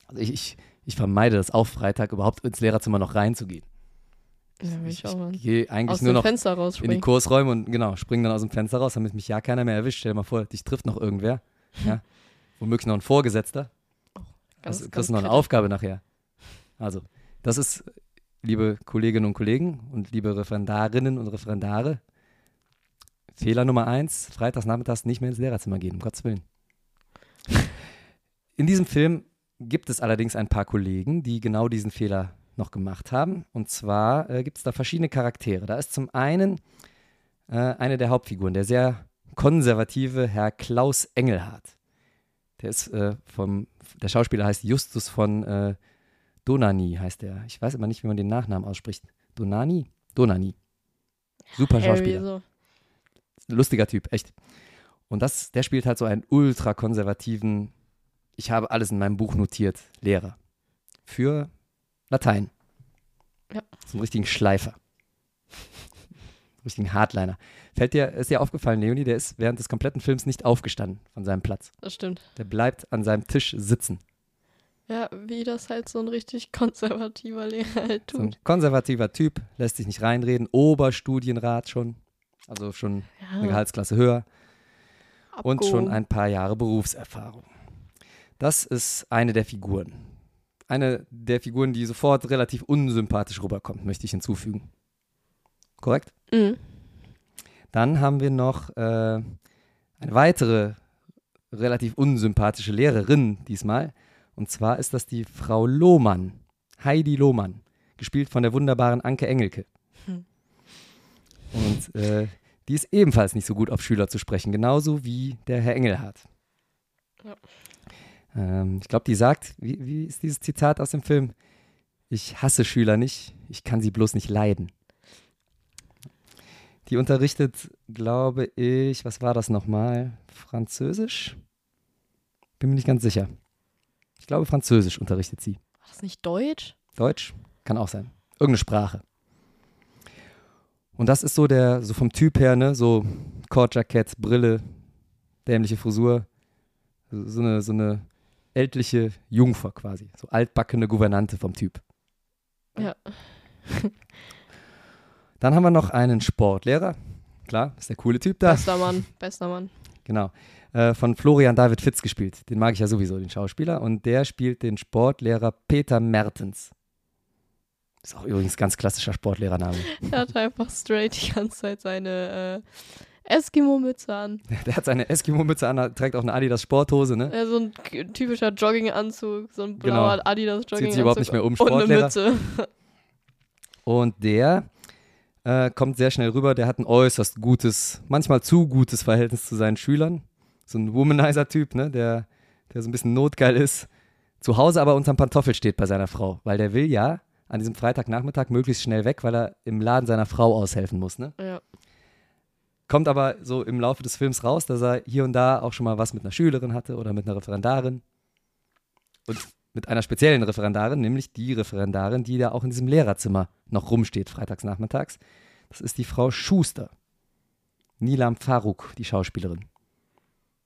Also ich, ich, ich vermeide das auch Freitag überhaupt ins Lehrerzimmer noch reinzugehen. Ja, ich. Ich gehe eigentlich Aus nur noch Fenster in die. Kursräume und genau, springe dann aus dem Fenster raus, damit mich ja keiner mehr erwischt. Stell dir mal vor, dich trifft noch irgendwer. (laughs) Ja? Womöglich noch ein Vorgesetzter. Ganz, Also, kriegst noch eine kritisch. Aufgabe nachher. Also, das ist, liebe Kolleginnen und Kollegen und liebe Referendarinnen und Referendare, Fehler Nummer eins, freitags nachmittags nicht mehr ins Lehrerzimmer gehen, um Gottes Willen. In diesem Film gibt es allerdings ein paar Kollegen, die genau diesen Fehler noch gemacht haben. Und zwar äh, gibt es da verschiedene Charaktere. Da ist zum einen äh, eine der Hauptfiguren, der sehr konservative Herr Klaus Engelhardt. Der ist äh, vom, der Schauspieler heißt Justus von äh, Donani, heißt der. Ich weiß immer nicht, wie man den Nachnamen ausspricht. Donani? Donani. Super Schauspieler. so. Lustiger Typ, echt. Und das, der spielt halt so einen ultra konservativen, ich habe alles in meinem Buch notiert, Lehrer. Für Latein. Ja. So einen richtigen Schleifer. richtigen Hardliner. Fällt dir, ist dir aufgefallen, Leonie, der ist während des kompletten Films nicht aufgestanden von seinem Platz. Das stimmt. Der bleibt an seinem Tisch sitzen. Ja, wie das halt so ein richtig konservativer Lehrer halt So ein tut. konservativer Typ, lässt sich nicht reinreden, Oberstudienrat schon, also schon eine Ja, Gehaltsklasse höher und schon abgehoben. ein paar Jahre Berufserfahrung. Das ist eine der Figuren. Eine der Figuren, die sofort relativ unsympathisch rüberkommt, möchte ich hinzufügen. Korrekt? Mhm. Dann haben wir noch äh, eine weitere relativ unsympathische Lehrerin diesmal. Und zwar ist das die Frau Lohmann, Heidi Lohmann, gespielt von der wunderbaren Anke Engelke. Und äh, die ist ebenfalls nicht so gut auf Schüler zu sprechen, genauso wie der Herr Engelhardt. Ja. Ähm, ich glaube, die sagt, wie, wie ist dieses Zitat aus dem Film? Ich hasse Schüler nicht, ich kann sie bloß nicht leiden. Die unterrichtet, glaube ich, was war das nochmal? Französisch? Bin mir nicht ganz sicher. Ich glaube, Französisch unterrichtet sie. War das nicht Deutsch? Deutsch? Kann auch sein. Irgendeine Sprache. Und das ist so der, so vom Typ her, ne, so Kordjackett, Brille, dämliche Frisur, so eine, so eine ältliche Jungfer quasi, so altbackene Gouvernante vom Typ. Ja. (laughs) Dann haben wir noch einen Sportlehrer, klar, ist der coole Typ da, Bester Mann, bester Mann. genau, äh, von Florian David Fitz gespielt. Den mag ich ja sowieso, den Schauspieler. Und der spielt den Sportlehrer Peter Mertens. Ist auch übrigens ganz klassischer Sportlehrername. Er hat einfach straight die ganze Zeit seine äh, Eskimo-Mütze an. (laughs) Der hat seine Eskimo-Mütze an, trägt auch eine Adidas Sporthose, ne? Äh, so ein typischer Jogginganzug, so ein Genau. blauer Adidas Jogginganzug. Zieht sich überhaupt nicht mehr um, Und eine Sportlehrer. Mütze. Und der äh, kommt sehr schnell rüber. Der hat ein äußerst gutes, manchmal zu gutes Verhältnis zu seinen Schülern. So ein Womanizer-Typ, ne? Der, der so ein bisschen notgeil ist. Zu Hause aber unterm Pantoffel steht bei seiner Frau, weil der will ja an diesem Freitagnachmittag möglichst schnell weg, weil er im Laden seiner Frau aushelfen muss, ne? Ja. Kommt aber so im Laufe des Films raus, dass er hier und da auch schon mal was mit einer Schülerin hatte oder mit einer Referendarin. Und mit einer speziellen Referendarin, nämlich die Referendarin, die da auch in diesem Lehrerzimmer noch rumsteht, freitags nachmittags. Das ist die Frau Schuster. Nilam Faruk, die Schauspielerin.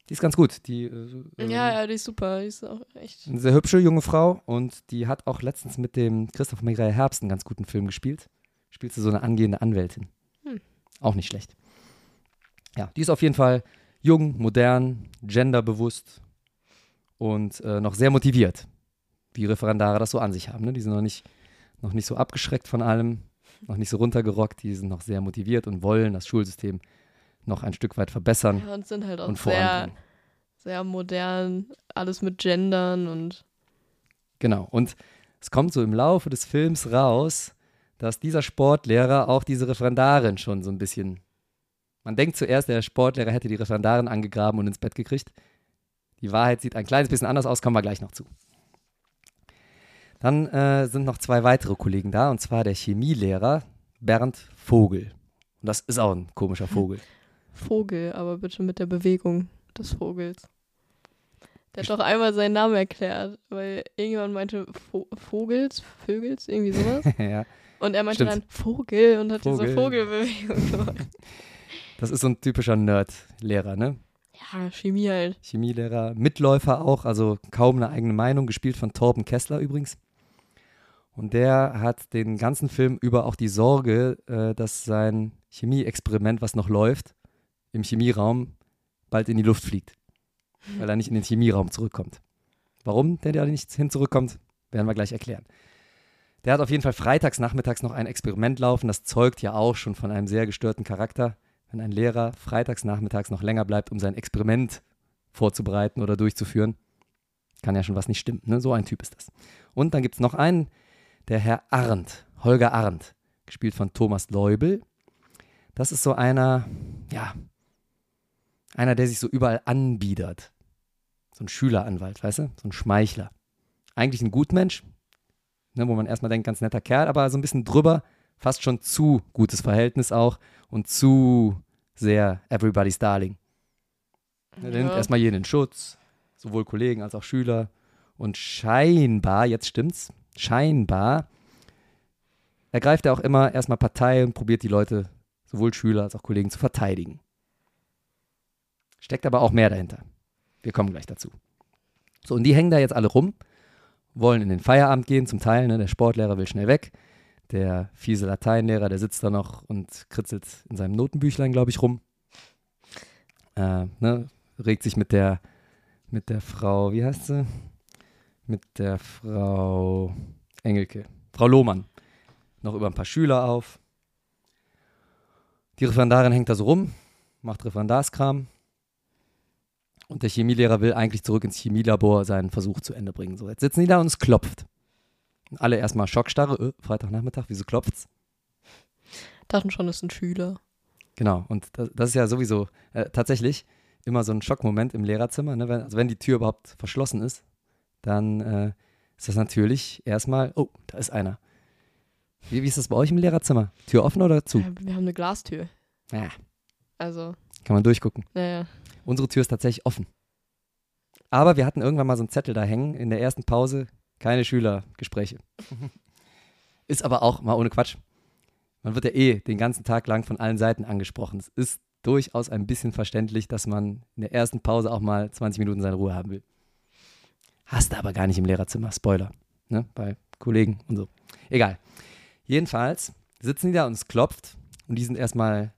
Die ist ganz gut. Die, äh, äh, ja, ja, die ist super. Die ist auch echt. eine sehr hübsche junge Frau und die hat auch letztens mit dem Christoph Maria Herbst einen ganz guten Film gespielt. Spielt sie so eine angehende Anwältin. Hm. Auch nicht schlecht. Ja, die ist auf jeden Fall jung, modern, genderbewusst und äh, noch sehr motiviert, wie Referendare das so an sich haben. Ne? Die sind noch nicht, noch nicht so abgeschreckt von allem, noch nicht so runtergerockt, die sind noch sehr motiviert und wollen das Schulsystem noch ein Stück weit verbessern Ja, und sind halt auch sehr, sehr modern. Alles mit Gendern und. Genau. Und es kommt so im Laufe des Films raus, dass dieser Sportlehrer auch diese Referendarin schon so ein bisschen. Man denkt zuerst, der Sportlehrer hätte die Referendarin angegraben und ins Bett gekriegt. Die Wahrheit sieht ein kleines bisschen anders aus, kommen wir gleich noch zu. Dann äh, sind noch zwei weitere Kollegen da, und zwar der Chemielehrer Bernd Vogel. Und das ist auch ein komischer (laughs) Vogel. Vogel, aber bitte mit der Bewegung des Vogels. Der hat doch einmal seinen Namen erklärt, weil irgendjemand meinte Vo Vogels, Vögels, irgendwie sowas. (laughs) ja, Und er meinte Stimmt. dann Vogel und hat Vogel. diese Vogelbewegung gemacht. (laughs) das ist so ein typischer Nerd-Lehrer, ne? Ja, Chemie halt. Chemielehrer, Mitläufer auch, also kaum eine eigene Meinung, gespielt von Torben Kessler übrigens. Und der hat den ganzen Film über auch die Sorge, äh, dass sein Chemieexperiment, was noch läuft, im Chemieraum bald in die Luft fliegt, weil er nicht in den Chemieraum zurückkommt. Warum der da nicht hin zurückkommt, werden wir gleich erklären. Der hat auf jeden Fall freitags nachmittags noch ein Experiment laufen, das zeugt ja auch schon von einem sehr gestörten Charakter wenn ein Lehrer freitags nachmittags noch länger bleibt, um sein Experiment vorzubereiten oder durchzuführen, kann ja schon was nicht stimmen. Ne? So ein Typ ist das. Und dann gibt es noch einen, der Herr Arndt, Holger Arndt, gespielt von Thomas Leubel. Das ist so einer, ja, einer, der sich so überall anbiedert. So ein Schüleranwalt, weißt du? So ein Schmeichler. Eigentlich ein Gutmensch, ne, wo man erstmal denkt, ganz netter Kerl, aber so ein bisschen drüber, fast schon zu gutes Verhältnis auch und zu sehr Everybody's Darling. Der nimmt Ja. erstmal jeden in Schutz, sowohl Kollegen als auch Schüler. Und scheinbar, jetzt stimmt's, scheinbar ergreift er auch immer erstmal Partei und probiert die Leute, sowohl Schüler als auch Kollegen, zu verteidigen. Steckt aber auch mehr dahinter. Wir kommen gleich dazu. So, und die hängen da jetzt alle rum, wollen in den Feierabend gehen, zum Teil. Ne? Der Sportlehrer will schnell weg. Der fiese Lateinlehrer, der sitzt da noch und kritzelt in seinem Notenbüchlein, glaube ich, rum. Äh, ne? Regt sich mit der, mit der Frau, wie heißt sie? Mit der Frau Engelke, Frau Lohmann, noch über ein paar Schüler auf. Die Referendarin hängt da so rum, macht Referendarskram. Und der Chemielehrer will eigentlich zurück ins Chemielabor seinen Versuch zu Ende bringen. So, jetzt sitzen die da und es klopft. Und alle erstmal Schockstarre, äh, Freitagnachmittag, wieso klopft's? Dachten schon, das sind Schüler. Genau, und das, das ist ja sowieso äh, tatsächlich immer so ein Schockmoment im Lehrerzimmer. Ne? Wenn, also wenn die Tür überhaupt verschlossen ist, dann äh, ist das natürlich erstmal, oh, da ist einer. Wie, wie ist das bei euch im Lehrerzimmer? Tür offen oder zu? Wir haben eine Glastür. Ja, Also, kann man durchgucken. naja. Unsere Tür ist tatsächlich offen. Aber wir hatten irgendwann mal so einen Zettel da hängen in der ersten Pause, keine Schülergespräche. (laughs) ist aber auch mal ohne Quatsch. Man wird ja eh den ganzen Tag lang von allen Seiten angesprochen. Es ist durchaus ein bisschen verständlich, dass man in der ersten Pause auch mal 20 Minuten seine Ruhe haben will. Hast du aber gar nicht im Lehrerzimmer. Spoiler. Ne? Bei Kollegen und so. Egal. Jedenfalls sitzen die da und es klopft und die sind erstmal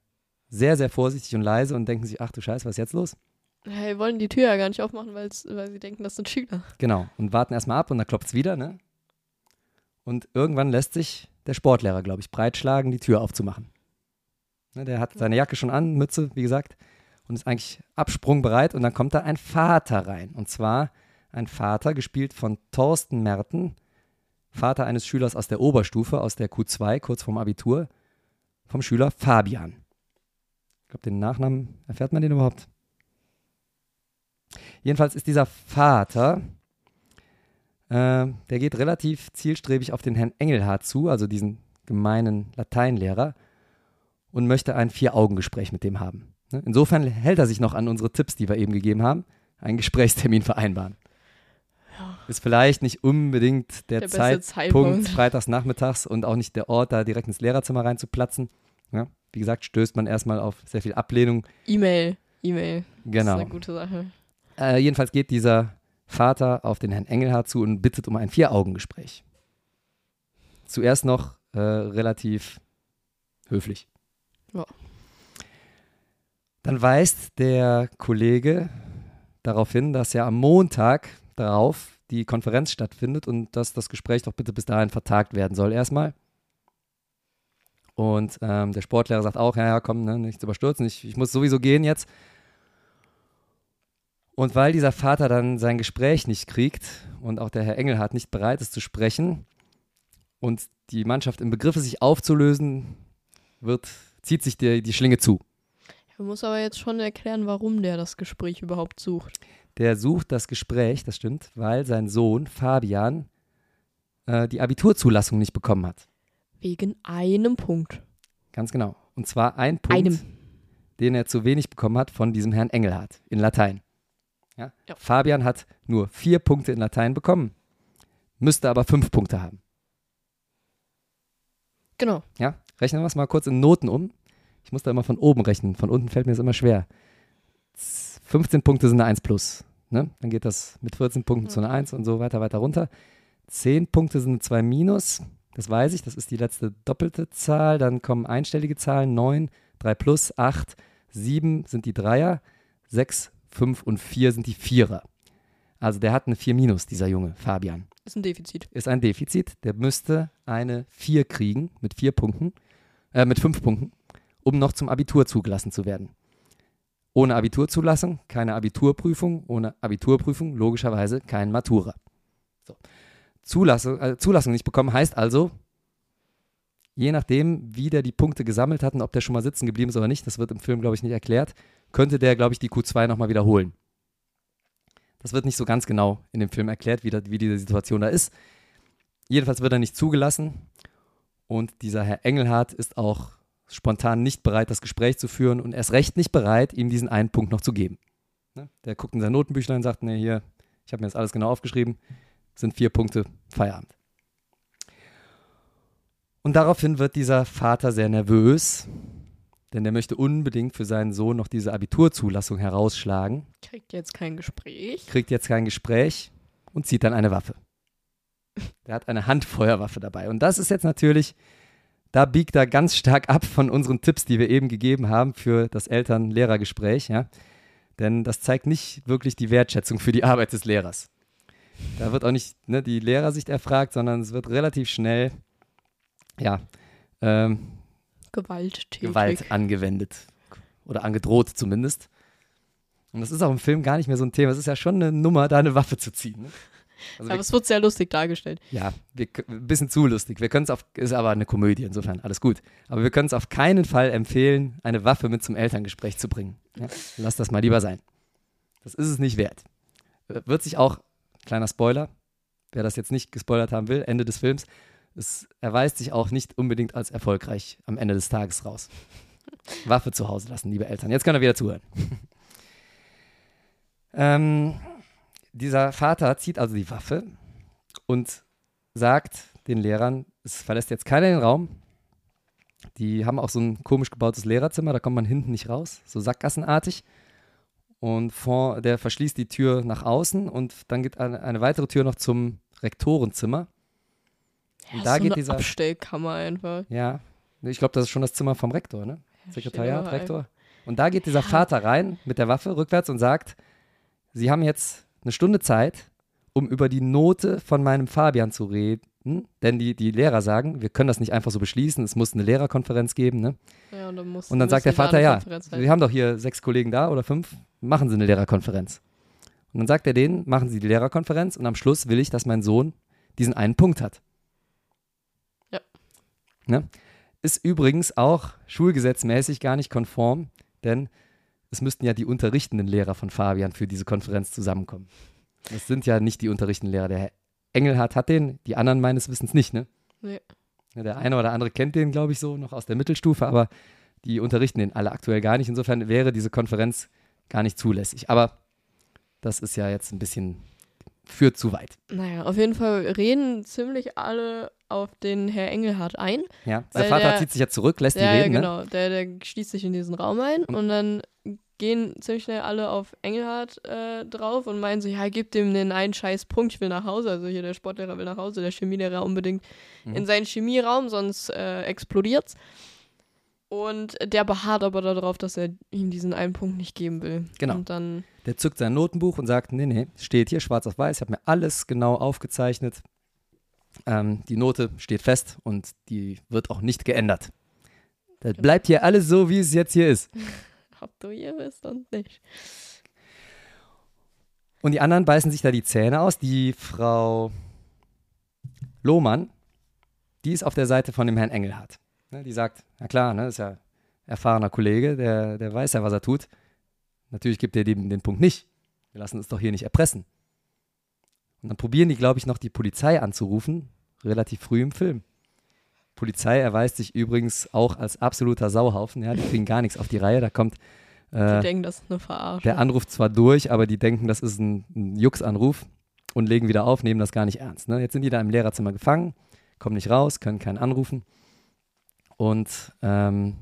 sehr, sehr vorsichtig und leise und denken sich, ach du Scheiße, was ist jetzt los? Hey, wollen die Tür ja gar nicht aufmachen, weil sie denken, das sind Schüler. Genau. Und warten erstmal ab und dann klopft es wieder, ne? Und irgendwann lässt sich der Sportlehrer, glaube ich, breitschlagen, die Tür aufzumachen. Ne, der hat seine Jacke schon an, Mütze, wie gesagt, und ist eigentlich absprungbereit. Und dann kommt da ein Vater rein. Und zwar ein Vater, gespielt von Thorsten Merten, Vater eines Schülers aus der Oberstufe, aus der Q2, kurz vorm Abitur, vom Schüler Fabian. Ich glaube, den Nachnamen, erfährt man den überhaupt? Jedenfalls ist dieser Vater, äh, der geht relativ zielstrebig auf den Herrn Engelhardt zu, also diesen gemeinen Lateinlehrer, und möchte ein Vier-Augen-Gespräch mit dem haben. Ne? Insofern hält er sich noch an unsere Tipps, die wir eben gegeben haben, einen Gesprächstermin vereinbaren. Ist vielleicht nicht unbedingt der, Der Zeitpunkt, Zeitpunkt. freitags nachmittags und auch nicht der Ort, da direkt ins Lehrerzimmer reinzuplatzen. Ja? Wie gesagt, stößt man erstmal auf sehr viel Ablehnung. E-Mail. E-Mail. Das ist Genau. eine gute Sache. Äh, jedenfalls geht dieser Vater auf den Herrn Engelhardt zu und bittet um ein Vier-Augen-Gespräch. Zuerst noch äh, relativ höflich. Ja. Dann weist der Kollege darauf hin, dass ja am Montag darauf die Konferenz stattfindet und dass das Gespräch doch bitte bis dahin vertagt werden soll erstmal. Und ähm, der Sportlehrer sagt auch, ja, ja, komm, ne, nichts überstürzen, ich, ich muss sowieso gehen jetzt. Und weil dieser Vater dann sein Gespräch nicht kriegt und auch der Herr Engelhardt nicht bereit ist zu sprechen und die Mannschaft im Begriff ist, sich aufzulösen, wird, zieht sich die, die Schlinge zu. Man muss aber jetzt schon erklären, warum der das Gespräch überhaupt sucht. Der sucht das Gespräch, das stimmt, weil sein Sohn Fabian äh, die Abiturzulassung nicht bekommen hat. Wegen einem Punkt. Ganz genau. Und zwar ein Punkt, Einem. den er zu wenig bekommen hat von diesem Herrn Engelhardt in Latein. Ja? Ja. Fabian hat nur vier Punkte in Latein bekommen, müsste aber fünf Punkte haben. Genau. Ja? Rechnen wir es mal kurz in Noten um. Ich muss da immer von oben rechnen, von unten fällt mir das immer schwer. Z- 15 Punkte sind eine 1 plus. Ne? Dann geht das mit 14 Punkten zu einer 1 und so weiter, weiter runter. 10 Punkte sind eine 2 minus. Das weiß ich, das ist die letzte doppelte Zahl. Dann kommen einstellige Zahlen, 9, 3 plus, 8, 7 sind die Dreier, 6, 5 und 4 sind die Vierer. Also der hat eine 4 minus, dieser Junge, Fabian Ist ein Defizit. ist ein Defizit. Der müsste eine 4 kriegen mit 4 Punkten, äh, mit 5 Punkten, um noch zum Abitur zugelassen zu werden. Ohne Abiturzulassung keine Abiturprüfung, ohne Abiturprüfung logischerweise kein Matura. So. Zulassung, äh, Zulassung nicht bekommen heißt also, je nachdem, wie der die Punkte gesammelt hat und ob der schon mal sitzen geblieben ist oder nicht, das wird im Film, glaube ich, nicht erklärt, könnte der, glaube ich, die Q2 nochmal wiederholen. Das wird nicht so ganz genau in dem Film erklärt, wie, da, wie diese Situation da ist. Jedenfalls wird er nicht zugelassen. Und dieser Herr Engelhardt ist auch spontan nicht bereit, das Gespräch zu führen und erst recht nicht bereit, ihm diesen einen Punkt noch zu geben. Ne? Der guckt in sein Notenbüchlein und sagt, nee, hier, ich habe mir das alles genau aufgeschrieben, sind vier Punkte, Feierabend. Und daraufhin wird dieser Vater sehr nervös, denn er möchte unbedingt für seinen Sohn noch diese Abiturzulassung herausschlagen, Kriegt jetzt kein Gespräch. kriegt jetzt kein Gespräch und zieht dann eine Waffe. Der hat eine Handfeuerwaffe dabei. Und das ist jetzt natürlich, da biegt er ganz stark ab von unseren Tipps, die wir eben gegeben haben für das Eltern-Lehrer-Gespräch, ja. Denn das zeigt nicht wirklich die Wertschätzung für die Arbeit des Lehrers. Da wird auch nicht ne, die Lehrersicht erfragt, sondern es wird relativ schnell, ja, ähm, Gewalttätig. Gewalt angewendet. Oder angedroht zumindest. Und das ist auch im Film gar nicht mehr so ein Thema. Es ist ja schon eine Nummer, da eine Waffe zu ziehen. Ne? Also Aber wir, es wird sehr lustig dargestellt. ja, wir, ein bisschen zu lustig. Wir können es auf, ist aber eine Komödie, insofern alles gut. Aber wir können es auf keinen Fall empfehlen, eine Waffe mit zum Elterngespräch zu bringen. Ja? Lass das mal lieber sein. Das ist es nicht wert. Äh, Wird sich auch, kleiner Spoiler, wer das jetzt nicht gespoilert haben will, Ende des Films, es erweist sich auch nicht unbedingt als erfolgreich am Ende des Tages raus. (laughs) Waffe zu Hause lassen, liebe Eltern. Jetzt kann er wieder zuhören. (laughs) ähm, dieser Vater zieht also die Waffe und sagt den Lehrern, es verlässt jetzt keiner den Raum. Die haben auch so ein komisch gebautes Lehrerzimmer, da kommt man hinten nicht raus, so sackgassenartig. Und vor, der verschließt die Tür nach außen und dann geht eine, eine weitere Tür noch zum Rektorenzimmer. Ja, Und da so geht eine dieser- Abstellkammer einfach. Ja, ich glaube, das ist schon das Zimmer vom Rektor, ne? Sekretariat, steht aber Rektor. Und da geht dieser Vater rein mit der Waffe rückwärts und sagt, Sie haben jetzt eine Stunde Zeit, um über die Note von meinem Fabian zu reden. Denn die, die Lehrer sagen, wir können das nicht einfach so beschließen, es muss eine Lehrerkonferenz geben. Ne? Ja, und dann, muss, Und dann sagt der Vater, ja, wir haben doch hier sechs Kollegen da oder fünf, machen Sie eine Lehrerkonferenz. Und dann sagt er denen, machen Sie die Lehrerkonferenz und am Schluss will ich, dass mein Sohn diesen einen Punkt hat. Ja. Ne? Ist übrigens auch schulgesetzmäßig gar nicht konform, denn es müssten ja die unterrichtenden Lehrer von Fabian für diese Konferenz zusammenkommen. Das sind ja nicht die unterrichtenden Lehrer. Der Engelhardt hat den, die anderen meines Wissens nicht, ne? Nee. Der eine oder andere kennt den, glaube ich, so noch aus der Mittelstufe, aber die unterrichten den alle aktuell gar nicht. Insofern wäre diese Konferenz gar nicht zulässig. Aber das ist ja jetzt ein bisschen, führt zu weit. Naja, auf jeden Fall reden ziemlich alle auf den Herr Engelhardt ein. Ja, der Weil Vater der- zieht sich ja zurück, lässt Ja, die reden. ja, Ne? genau. Der, der schließt sich in diesen Raum ein Und- und dann gehen ziemlich schnell alle auf Engelhardt äh, drauf und meinen so, ja, gib dem den einen scheiß Punkt, ich will nach Hause. Also hier der Sportlehrer will nach Hause, der Chemielehrer unbedingt Mhm. in seinen Chemieraum, sonst äh, explodiert's. Und der beharrt aber darauf, dass er ihm diesen einen Punkt nicht geben will. Genau. Und dann, Der zückt sein Notenbuch und sagt, nee, nee, steht hier schwarz auf weiß, ich habe mir alles genau aufgezeichnet. Ähm, die Note steht fest und die wird auch nicht geändert. Das Genau. bleibt hier alles so, wie es jetzt hier ist. (laughs) ob du hier bist und nicht. Und die anderen beißen sich da die Zähne aus. Die Frau Lohmann, die ist auf der Seite von dem Herrn Engelhardt. Ne, die sagt, na klar, ne, ist ja erfahrener Kollege, der, der weiß ja, was er tut. Natürlich gibt er dem den Punkt nicht. Wir lassen uns doch hier nicht erpressen. Und dann probieren die, glaube ich, noch die Polizei anzurufen, relativ früh im Film. Polizei erweist sich übrigens auch als absoluter Sauhaufen. Ja, die kriegen gar nichts auf die Reihe. Da kommt Die äh, denken, das ist eine Verarsche. der Anruf zwar durch, aber die denken, das ist ein, ein Jux-Anruf und legen wieder auf, nehmen das gar nicht ernst. Ne? Jetzt sind die da im Lehrerzimmer gefangen, kommen nicht raus, können keinen anrufen und ähm,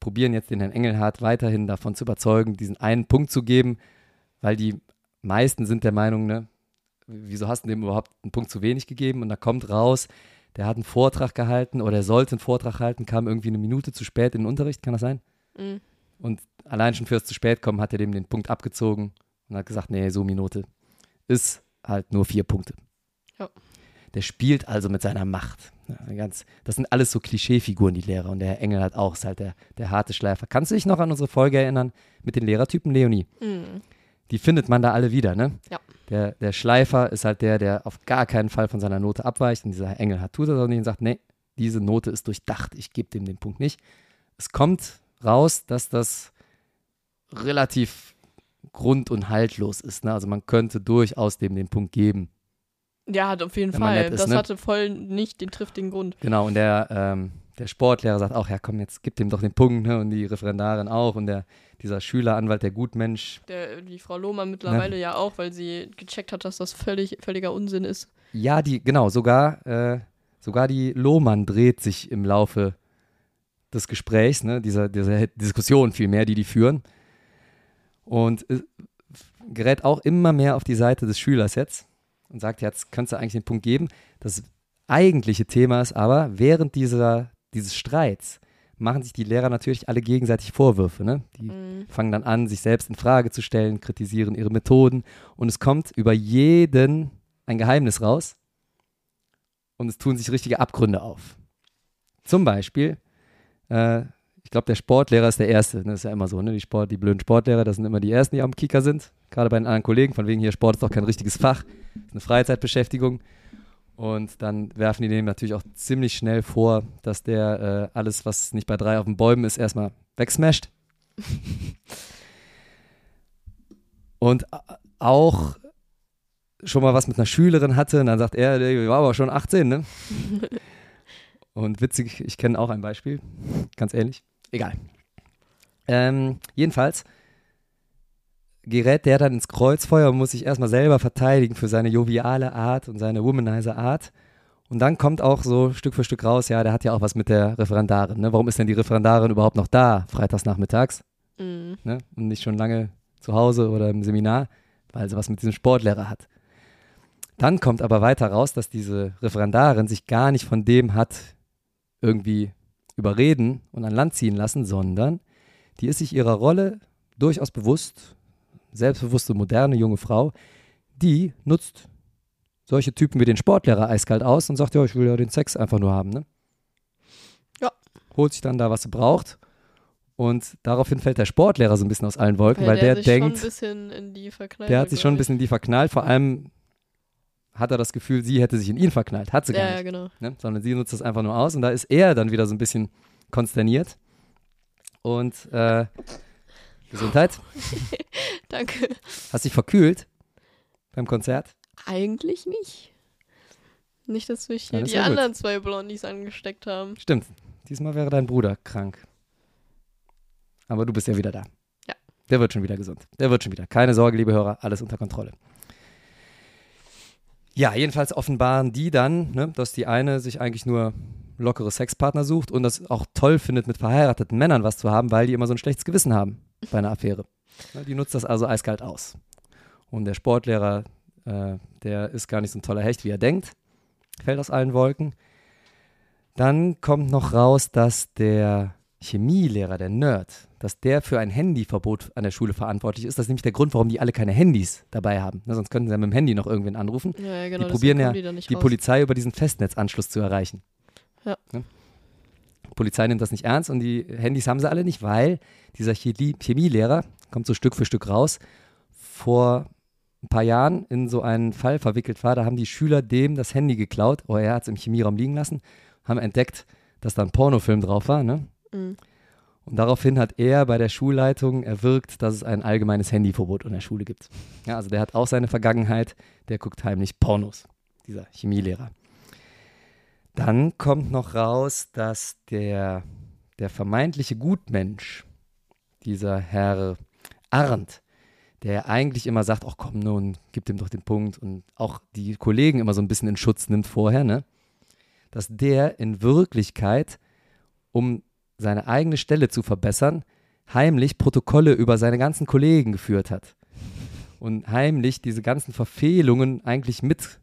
probieren jetzt den Herrn Engelhardt weiterhin davon zu überzeugen, diesen einen Punkt zu geben, weil die meisten sind der Meinung, ne, wieso hast du dem überhaupt einen Punkt zu wenig gegeben? Und da kommt raus, der hat einen Vortrag gehalten oder er sollte einen Vortrag halten, kam irgendwie eine Minute zu spät in den Unterricht, kann das sein? Mhm. Und allein schon fürs zu spät kommen hat er dem den Punkt abgezogen und hat gesagt, nee, so Minute ist halt nur vier Punkte. Ja. Der spielt also mit seiner Macht. Ja, ganz, das sind alles so Klischeefiguren, die Lehrer. Und der Herr Engel hat auch, ist halt der, der harte Schleifer. Kannst du dich noch an unsere Folge erinnern mit den Lehrertypen, Leonie? Mhm. Die findet man da alle wieder, ne? Ja. Der, der Schleifer ist halt der, der auf gar keinen Fall von seiner Note abweicht. Und dieser Engel hat tut das auch nicht und sagt, nee, diese Note ist durchdacht, ich gebe dem den Punkt nicht. Es kommt raus, dass das relativ grund- und haltlos ist. Ne? Also man könnte durchaus dem den Punkt geben. Ja, hat auf jeden Fall. ist, das ne? hatte voll nicht den triftigen Grund. Genau, und der, ähm, der Sportlehrer sagt auch, ja komm, jetzt gib dem doch den Punkt, ne? Und die Referendarin auch und der, dieser Schüleranwalt, der Gutmensch. Der, die Frau Lohmann mittlerweile ja auch, weil sie gecheckt hat, dass das völlig, völliger Unsinn ist. Ja, die, genau, sogar, äh, sogar die Lohmann dreht sich im Laufe des Gesprächs, ne, dieser, dieser Diskussion vielmehr, die die führen. Und äh, gerät auch immer mehr auf die Seite des Schülers jetzt und sagt, jetzt kannst du eigentlich den Punkt geben. Das eigentliche Thema ist aber, während dieser, dieses Streits machen sich die Lehrer natürlich alle gegenseitig Vorwürfe. Ne? Die Mhm. fangen dann an, sich selbst in Frage zu stellen, kritisieren ihre Methoden und es kommt über jeden ein Geheimnis raus und es tun sich richtige Abgründe auf. Zum Beispiel, äh, ich glaube, der Sportlehrer ist der Erste. ne? Das ist ja immer so, ne? Die, Sport, die blöden Sportlehrer, das sind immer die Ersten, die am Kicker sind. Gerade bei den anderen Kollegen, von wegen hier, Sport ist doch kein richtiges Fach, ist eine Freizeitbeschäftigung. Und dann werfen die dem natürlich auch ziemlich schnell vor, dass der äh, alles, was nicht bei drei auf den Bäumen ist, erstmal wegsmasht. (laughs) Und auch schon mal was mit einer Schülerin hatte und dann sagt er, der war aber schon 18, ne? (laughs) und witzig, ich kenne auch ein Beispiel, ganz ehrlich. Egal. Ähm, jedenfalls gerät der dann ins Kreuzfeuer und muss sich erstmal selber verteidigen für seine joviale Art und seine womanizer Art. Und dann kommt auch so Stück für Stück raus, ja, der hat ja auch was mit der Referendarin. Ne? Warum ist denn die Referendarin überhaupt noch da, freitags nachmittags? Mhm. ne? und nicht schon lange zu Hause oder im Seminar, weil sie was mit diesem Sportlehrer hat. Dann kommt aber weiter raus, dass diese Referendarin sich gar nicht von dem hat irgendwie überreden und an Land ziehen lassen, sondern die ist sich ihrer Rolle durchaus bewusst, selbstbewusste, moderne junge Frau, die nutzt solche Typen wie den Sportlehrer eiskalt aus und sagt, ja, ich will ja den Sex einfach nur haben, ne? Ja. Holt sich dann da, was sie braucht und daraufhin fällt der Sportlehrer so ein bisschen aus allen Wolken, weil, der, sich denkt, schon ein bisschen in die verknallt. der hat sich schon ein bisschen in die verknallt. Vor allem hat er das Gefühl, sie hätte sich in ihn verknallt. Hat sie gar Ja, nicht. ja, genau. Ne? Sondern sie nutzt das einfach nur aus und da ist er dann wieder so ein bisschen konsterniert. Und äh, Gesundheit. (laughs) Danke. Hast dich verkühlt beim Konzert? Eigentlich nicht. Nicht, dass mich hier die ja gut. anderen zwei Blondies angesteckt haben. Stimmt. Diesmal wäre dein Bruder krank. Aber du bist ja wieder da. Ja. Der wird schon wieder gesund. Der wird schon wieder. Keine Sorge, liebe Hörer, alles unter Kontrolle. Ja, jedenfalls offenbaren die dann, ne, dass die eine sich eigentlich nur lockere Sexpartner sucht und das auch toll findet, mit verheirateten Männern was zu haben, weil die immer so ein schlechtes Gewissen haben bei einer Affäre. Die nutzt das also eiskalt aus. Und der Sportlehrer, äh, der ist gar nicht so ein toller Hecht, wie er denkt, fällt aus allen Wolken. Dann kommt noch raus, dass der Chemielehrer, der Nerd, dass der für ein Handyverbot an der Schule verantwortlich ist. Das ist nämlich der Grund, warum die alle keine Handys dabei haben. Ne, sonst könnten sie ja mit dem Handy noch irgendwen anrufen. Ja, ja genau. die probieren ja die, die. Polizei über diesen Festnetzanschluss zu erreichen. Ja. Ne? Die Polizei nimmt das nicht ernst und die Handys haben sie alle nicht, weil dieser Chemie Chemielehrer, kommt so Stück für Stück raus, vor ein paar Jahren in so einen Fall verwickelt war. Da haben die Schüler dem das Handy geklaut, oder er hat es im Chemieraum liegen lassen, haben entdeckt, dass da ein Pornofilm drauf war. Ne? Mhm. Und daraufhin hat er bei der Schulleitung erwirkt, dass es ein allgemeines Handyverbot in der Schule gibt. Ja, also der hat auch seine Vergangenheit, der guckt heimlich Pornos, dieser Chemielehrer. Dann kommt noch raus, dass der, der vermeintliche Gutmensch, dieser Herr Arndt, der eigentlich immer sagt, ach komm nun, gib dem doch den Punkt und auch die Kollegen immer so ein bisschen in Schutz nimmt vorher, ne? Dass der in Wirklichkeit, um seine eigene Stelle zu verbessern, heimlich Protokolle über seine ganzen Kollegen geführt hat. Und heimlich diese ganzen Verfehlungen eigentlich mit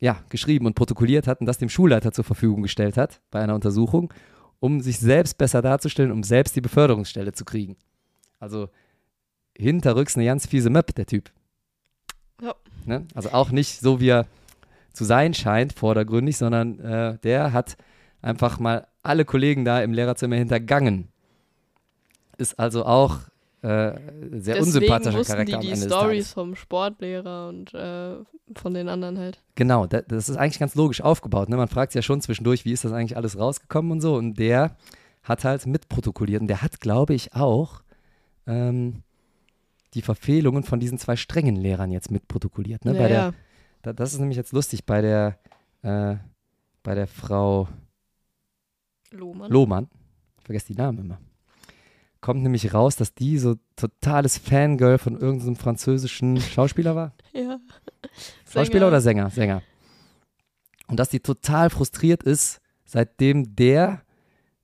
ja, geschrieben und protokolliert hat und das dem Schulleiter zur Verfügung gestellt hat bei einer Untersuchung, um sich selbst besser darzustellen, um selbst die Beförderungsstelle zu kriegen. Also hinterrücks eine ganz fiese Möp, der Typ. Ja. Ne? Also auch nicht so, wie er zu sein scheint, vordergründig, sondern äh, der hat einfach mal alle Kollegen da im Lehrerzimmer hintergangen. Ist also auch äh, sehr Deswegen unsympathischer Charakter die am Ende Stories vom Sportlehrer und äh, von den anderen halt. Genau, da, das ist eigentlich ganz logisch aufgebaut. Ne? Man fragt sich ja schon zwischendurch, wie ist das eigentlich alles rausgekommen und so. Und der hat halt mitprotokolliert. Und der hat, glaube ich, auch ähm, die Verfehlungen von diesen zwei strengen Lehrern jetzt mitprotokolliert. Ne? ja, Bei der, ja. da, das ist nämlich jetzt lustig bei der, äh, bei der Frau Lohmann. Lohmann, ich vergesse die Namen immer, kommt nämlich raus, dass die so totales Fangirl von irgendeinem französischen Schauspieler war. (laughs) ja. Schauspieler Sänger. oder Sänger? Sänger. Und dass die total frustriert ist, seitdem der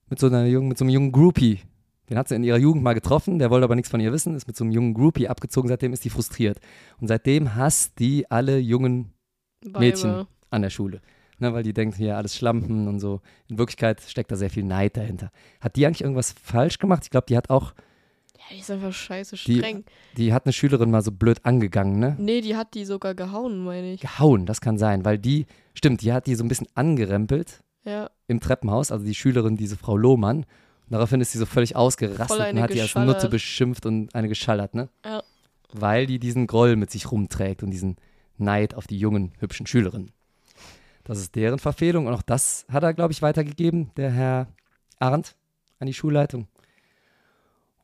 mit so einer jungen, mit so einem jungen Groupie, den hat sie in ihrer Jugend mal getroffen, der wollte aber nichts von ihr wissen, ist mit so einem jungen Groupie abgezogen, seitdem ist die frustriert. Und seitdem hasst die alle jungen Weiber. Mädchen an der Schule. Ne, weil die denkt, hier alles Schlampen und so. In Wirklichkeit steckt da sehr viel Neid dahinter. Hat die eigentlich irgendwas falsch gemacht? Ich glaube, die hat auch, Ja, die ist einfach scheiße Die- streng. die hat eine Schülerin mal so blöd angegangen, ne? Nee, die hat die sogar gehauen, meine ich. Gehauen, das kann sein, weil die, stimmt, die hat die so ein bisschen angerempelt Ja. im Treppenhaus, also die Schülerin, diese Frau Lohmann. Und daraufhin ist sie so völlig ausgerastet und hat die als. Nutte beschimpft und eine geschallert, ne? Ja. Weil die diesen Groll mit sich rumträgt und diesen Neid auf die jungen, hübschen Schülerinnen. Das ist deren Verfehlung und auch das hat er, glaube ich, weitergegeben, der Herr Arndt, an die Schulleitung.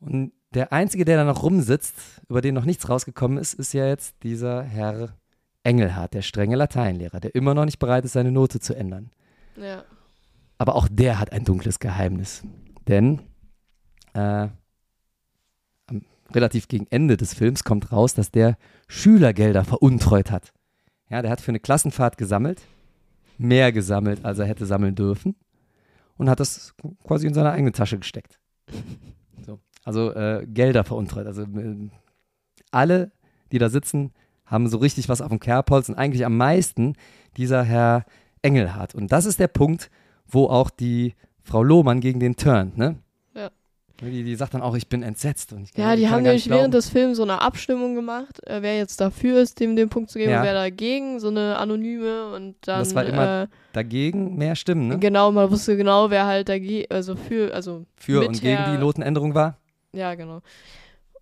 Und der Einzige, der da noch rumsitzt, über den noch nichts rausgekommen ist, ist ja jetzt dieser Herr Engelhardt, der strenge Lateinlehrer, der immer noch nicht bereit ist, seine Note zu ändern. Ja. Aber auch der hat ein dunkles Geheimnis. Denn äh, relativ gegen Ende des Films kommt raus, dass der Schülergelder veruntreut hat. Ja, der hat für eine Klassenfahrt gesammelt, mehr gesammelt, als er hätte sammeln dürfen und hat das quasi in seine eigene Tasche gesteckt. (laughs) So. Also äh, Gelder veruntreut. Also äh, alle, die da sitzen, haben so richtig was auf dem Kerbholz und eigentlich am meisten dieser Herr Engelhardt. Und das ist der Punkt, wo auch die Frau Lohmann gegen den turnt, ne? Die, die sagt dann auch, ich bin entsetzt. Und ich kann, Ja, die haben nämlich während des Films so eine Abstimmung gemacht, äh, wer jetzt dafür ist, dem den Punkt zu geben Ja. und wer dagegen, so eine anonyme und dann Das war immer äh, dagegen mehr Stimmen, ne? genau, man wusste genau, wer halt dagegen, also für, also Für und gegen die Notenänderung war. Ja, genau.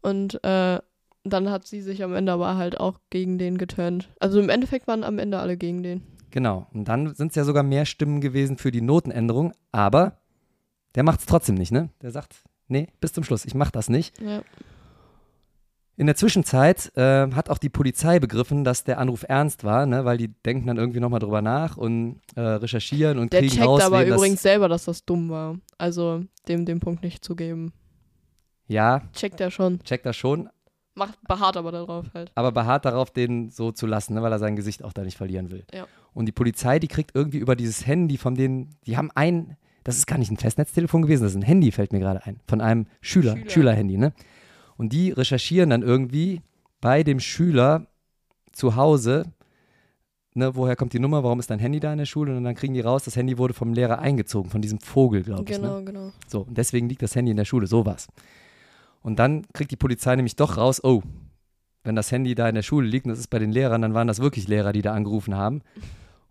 Und äh, dann hat sie sich am Ende aber halt auch gegen den geturnt. Also im Endeffekt waren am Ende alle gegen den. Genau. Und dann sind es ja sogar mehr Stimmen gewesen für die Notenänderung, aber der macht es trotzdem nicht, ne? Der sagt, nee, bis zum Schluss, ich mach das nicht. Ja. In der Zwischenzeit äh, hat auch die Polizei begriffen, dass der Anruf ernst war, ne? weil die denken dann irgendwie nochmal drüber nach und äh, recherchieren und Der kriegen checkt raus, aber wem übrigens selber, dass das dumm war. Also dem den Punkt nicht zu geben. Ja, Checkt er schon. checkt das schon, Macht, beharrt aber darauf halt. aber beharrt darauf, den so zu lassen, ne? weil er sein Gesicht auch da nicht verlieren will. Ja. Und die Polizei, die kriegt irgendwie über dieses Handy von denen, die haben ein, das ist gar nicht ein Festnetztelefon gewesen, das ist ein Handy, fällt mir gerade ein, von einem Schüler, Schüler. Schülerhandy, ne? Und die recherchieren dann irgendwie bei dem Schüler zu Hause, ne, woher kommt die Nummer, warum ist dein Handy da in der Schule? Und dann kriegen die raus, das Handy wurde vom Lehrer eingezogen, von diesem Vogel, glaube ich. Ne? Genau, genau. So, und deswegen liegt das Handy in der Schule, sowas. Und dann kriegt die Polizei nämlich doch raus, oh, wenn das Handy da in der Schule liegt und das ist bei den Lehrern, dann waren das wirklich Lehrer, die da angerufen haben.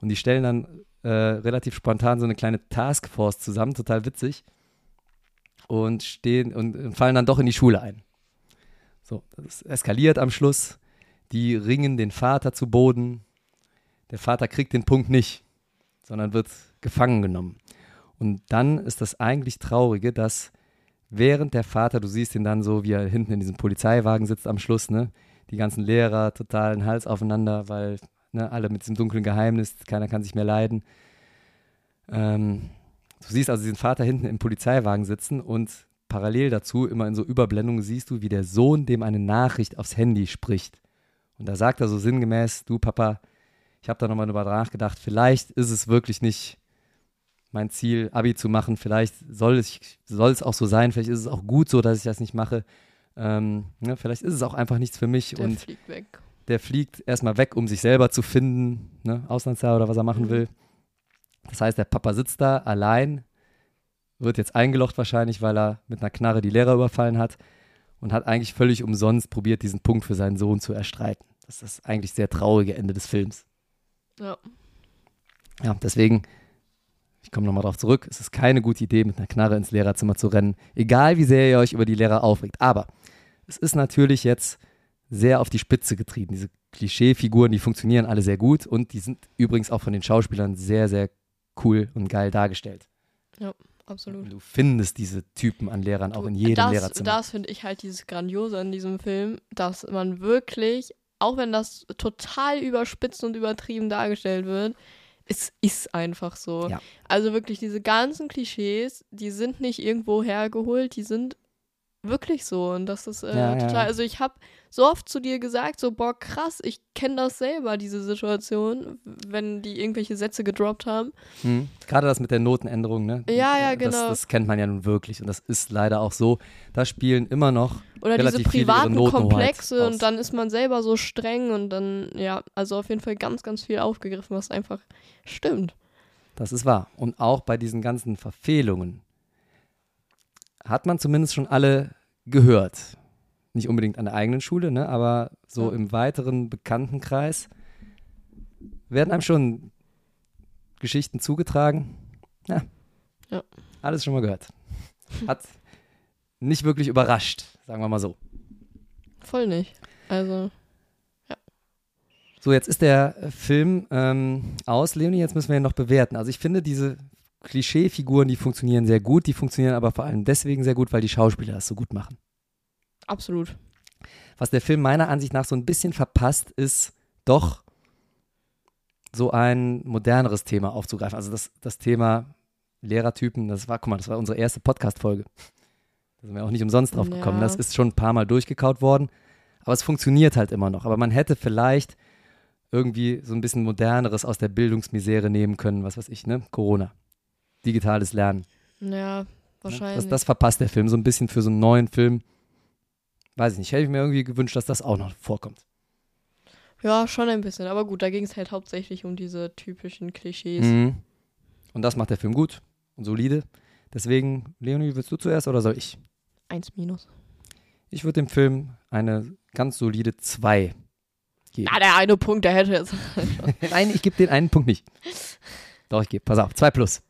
Und die stellen dann äh, relativ spontan so eine kleine Taskforce zusammen, total witzig. Und stehen und, fallen dann doch in die Schule ein. So, das eskaliert am Schluss. Die ringen den Vater zu Boden. Der Vater kriegt den Punkt nicht, sondern wird gefangen genommen. Und dann ist das eigentlich Traurige, dass während der Vater, du siehst ihn dann so, wie er hinten in diesem Polizeiwagen sitzt am Schluss, ne? Die ganzen Lehrer total den Hals aufeinander, weil ne, alle mit diesem dunklen Geheimnis, keiner kann sich mehr leiden. Ähm, du siehst also diesen Vater hinten im Polizeiwagen sitzen und parallel dazu, immer in so Überblendungen, siehst du, wie der Sohn dem eine Nachricht aufs Handy spricht. Und da sagt er so sinngemäß, du Papa, ich habe da nochmal drüber nachgedacht, vielleicht ist es wirklich nicht mein Ziel, Abi zu machen. Vielleicht soll es, soll es auch so sein, vielleicht ist es auch gut so, dass ich das nicht mache. Ähm, ne, vielleicht ist es auch einfach nichts für mich Der und fliegt weg. Der fliegt erstmal weg, um sich selber zu finden, ne, Auslandsjahr oder was er machen Mhm. will. Das heißt, der Papa sitzt da allein, wird jetzt eingelocht wahrscheinlich, weil er mit einer Knarre die Lehrer überfallen hat und hat eigentlich völlig umsonst probiert, diesen Punkt für seinen Sohn zu erstreiten. Das ist das eigentlich sehr traurige Ende des Films. Ja. Ja, deswegen, ich komme nochmal drauf zurück, es ist keine gute Idee, mit einer Knarre ins Lehrerzimmer zu rennen, egal wie sehr ihr euch über die Lehrer aufregt. Aber es ist natürlich jetzt sehr auf die Spitze getrieben. Diese Klischeefiguren, die funktionieren alle sehr gut und die sind übrigens auch von den Schauspielern sehr, sehr cool und geil dargestellt. Absolut. Du findest diese Typen an Lehrern auch in jedem das, Lehrerzimmer. Das finde ich halt dieses Grandiose an diesem Film, dass man wirklich, auch wenn das total überspitzt und übertrieben dargestellt wird, es ist einfach so. Ja. Also wirklich, diese ganzen Klischees, die sind nicht irgendwo hergeholt, die sind wirklich so. Und das ist äh, Ja, ja. total. Also ich habe so oft zu dir gesagt, so, boah, krass, ich kenne das selber, diese Situation, wenn die irgendwelche Sätze gedroppt haben. Hm. Gerade das mit der Notenänderung, ne? Ja, ja, Das, genau. das kennt man ja nun wirklich und das ist leider auch so. Da spielen immer noch Oder diese relativ viele ihre privaten Komplexe aus. und dann ist man selber so streng und dann, ja, also auf jeden Fall ganz, ganz viel aufgegriffen, was einfach stimmt. Das ist wahr. Und auch bei diesen ganzen Verfehlungen hat man zumindest schon alle gehört. Nicht unbedingt an der eigenen Schule, ne? aber so Ja. im weiteren Bekanntenkreis werden einem schon Geschichten zugetragen. Ja. Ja. Alles schon mal gehört. Hat nicht wirklich überrascht, sagen wir mal so. Voll nicht. Also, So, jetzt ist der Film ähm, aus, Leonie, jetzt müssen wir ihn noch bewerten. Also ich finde, diese Klischeefiguren, die funktionieren sehr gut, die funktionieren aber vor allem deswegen sehr gut, weil die Schauspieler das so gut machen. Absolut. Was der Film meiner Ansicht nach so ein bisschen verpasst, ist doch so ein moderneres Thema aufzugreifen. Also das, das Thema Lehrertypen, das war, guck mal, das war unsere erste Podcast-Folge. Da sind wir auch nicht umsonst drauf gekommen. Ja. Das ist schon ein paar Mal durchgekaut worden. Aber es funktioniert halt immer noch. Aber man hätte vielleicht irgendwie so ein bisschen moderneres aus der Bildungsmisere nehmen können, was weiß ich, ne? Corona. Digitales Lernen. Ja, Ne? wahrscheinlich. Das, das verpasst der Film so ein bisschen für so einen neuen Film. Weiß ich nicht. Hätte ich mir irgendwie gewünscht, dass das auch noch vorkommt. ja, schon ein bisschen. Aber gut, da ging es halt hauptsächlich um diese typischen Klischees. Mhm. Und das macht der Film gut und solide. Deswegen, Leonie, willst du zuerst oder soll ich? Eins minus. Ich würde dem Film eine ganz solide 2 geben. Na, der eine Punkt, der hätte jetzt. (laughs) Nein, ich gebe den einen Punkt nicht. Doch, ich gebe, pass auf, 2 plus.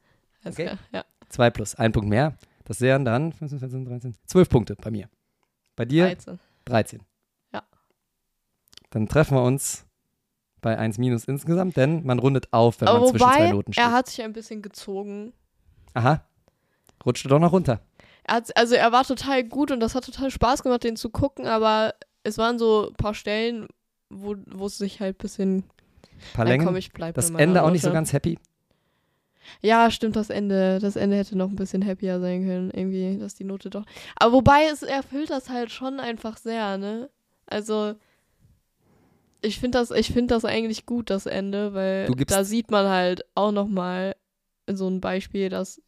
Alles Okay. klar, Ja. 2 plus, ein Punkt mehr. Das wären dann 15, 14, 13, 12 Punkte bei mir. Bei dir 13. 13. Ja. Dann treffen wir uns bei 1 minus insgesamt, denn man rundet auf, wenn Aber man zwischen zwei wobei, Noten steht. er hat sich ein bisschen gezogen. Aha. Rutschte doch noch runter. Er hat, also er war total gut und das hat total Spaß gemacht, den zu gucken, aber es waren so ein paar Stellen, wo, es sich halt ein bisschen. Ein paar Längen. komm, das Ende auch nicht so Note. ganz happy. Ja, stimmt, das Ende. Das Ende hätte noch ein bisschen happier sein können, irgendwie, dass die Note doch. Aber wobei, es erfüllt das halt schon einfach sehr, ne? Also, ich finde das, ich finde das eigentlich gut, das Ende, weil da sieht man halt auch nochmal so ein Beispiel, dass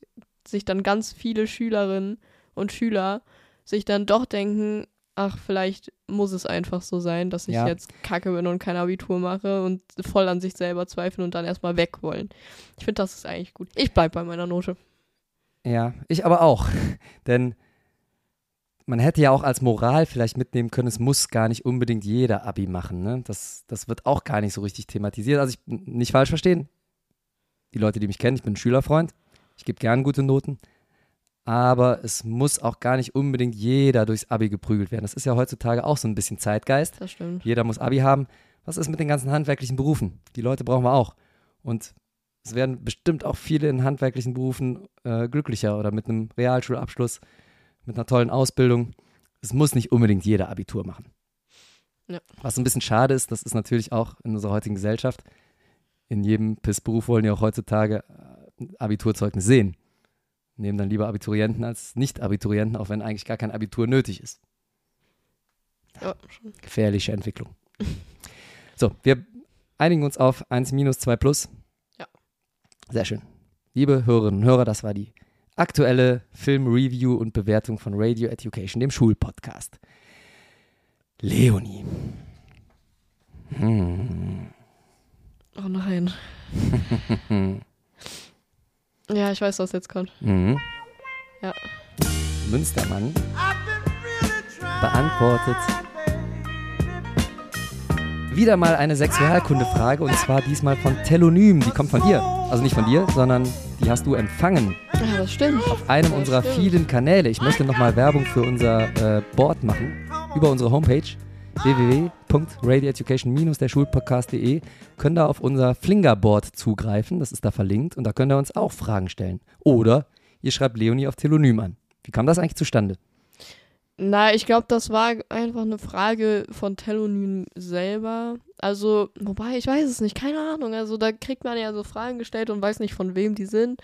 sich dann ganz viele Schülerinnen und Schüler sich dann doch denken, ach, vielleicht muss es einfach so sein, dass ich Ja. jetzt kacke bin und kein Abitur mache und voll an sich selber zweifeln und dann erstmal weg wollen. Ich finde, das ist eigentlich gut. Ich bleib bei meiner Note. Ja, ich aber auch. (laughs) Denn man hätte ja auch als Moral vielleicht mitnehmen können, es muss gar nicht unbedingt jeder Abi machen. Ne? Das, das wird auch gar nicht so richtig thematisiert. Also ich nicht falsch verstehen. Die Leute, die mich kennen, ich bin ein Schülerfreund. Ich gebe gern gute Noten. Aber es muss auch gar nicht unbedingt jeder durchs Abi geprügelt werden. Das ist ja heutzutage auch so ein bisschen Zeitgeist. Das stimmt. Jeder muss Abi haben. Was ist mit den ganzen handwerklichen Berufen? Die Leute brauchen wir auch. Und es werden bestimmt auch viele in handwerklichen Berufen äh, glücklicher oder mit einem Realschulabschluss, mit einer tollen Ausbildung. Es muss nicht unbedingt jeder Abitur machen. Ja. Was ein bisschen schade ist, das ist natürlich auch in unserer heutigen Gesellschaft. In jedem PIS-Beruf wollen ja auch heutzutage äh, Abiturzeugnis sehen. Nehmen dann lieber Abiturienten als Nicht-Abiturienten, auch wenn eigentlich gar kein Abitur nötig ist. Ja. Gefährliche Entwicklung. so, wir einigen uns auf 1 minus 2 plus. Ja. Sehr schön. Liebe Hörerinnen und Hörer, das war die aktuelle Film-Review und Bewertung von Radio Education, dem Schulpodcast. Leonie. Hm. Oh nein. (laughs) ja, ich weiß, was jetzt kommt. Mhm. Ja. Münstermann beantwortet wieder mal eine Sexualkundefrage und zwar diesmal von Telonym. Die kommt von dir. Also nicht von dir, sondern die hast du empfangen Ja, das stimmt. auf einem Das unserer stimmt. vielen Kanäle. Ich möchte nochmal Werbung für unser äh, Board machen über unsere Homepage www.radioeducation-der-schulpodcast.de könnt ihr auf unser Flinger-Board zugreifen. Das ist da verlinkt und da könnt ihr uns auch Fragen stellen. Oder ihr schreibt Leonie auf Telonym an. Wie kam das eigentlich zustande? Na, ich glaube, das war einfach eine Frage von Telonym selber. Also, wobei, ich weiß es nicht, keine Ahnung. Also, da kriegt man ja so Fragen gestellt und weiß nicht, von wem die sind.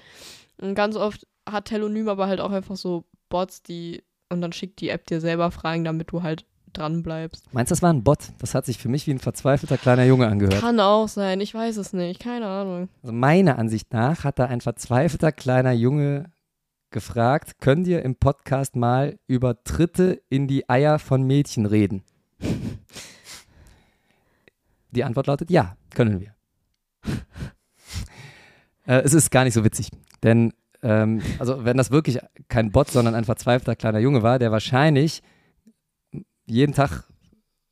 Und ganz oft hat Telonym aber halt auch einfach so Bots, die. Und dann schickt die App dir selber Fragen, damit du halt dran bleibst. Meinst du, das war ein Bot? Das hat sich für mich wie ein verzweifelter kleiner Junge angehört. Kann auch sein, ich weiß es nicht, keine Ahnung. Also meiner Ansicht nach hat da ein verzweifelter kleiner Junge gefragt, könnt ihr im Podcast mal über Tritte in die Eier von Mädchen reden? (laughs) Die Antwort lautet ja, können wir. (laughs) äh, es ist gar nicht so witzig, denn ähm, also wenn das wirklich kein Bot, sondern ein verzweifelter kleiner Junge war, der wahrscheinlich jeden Tag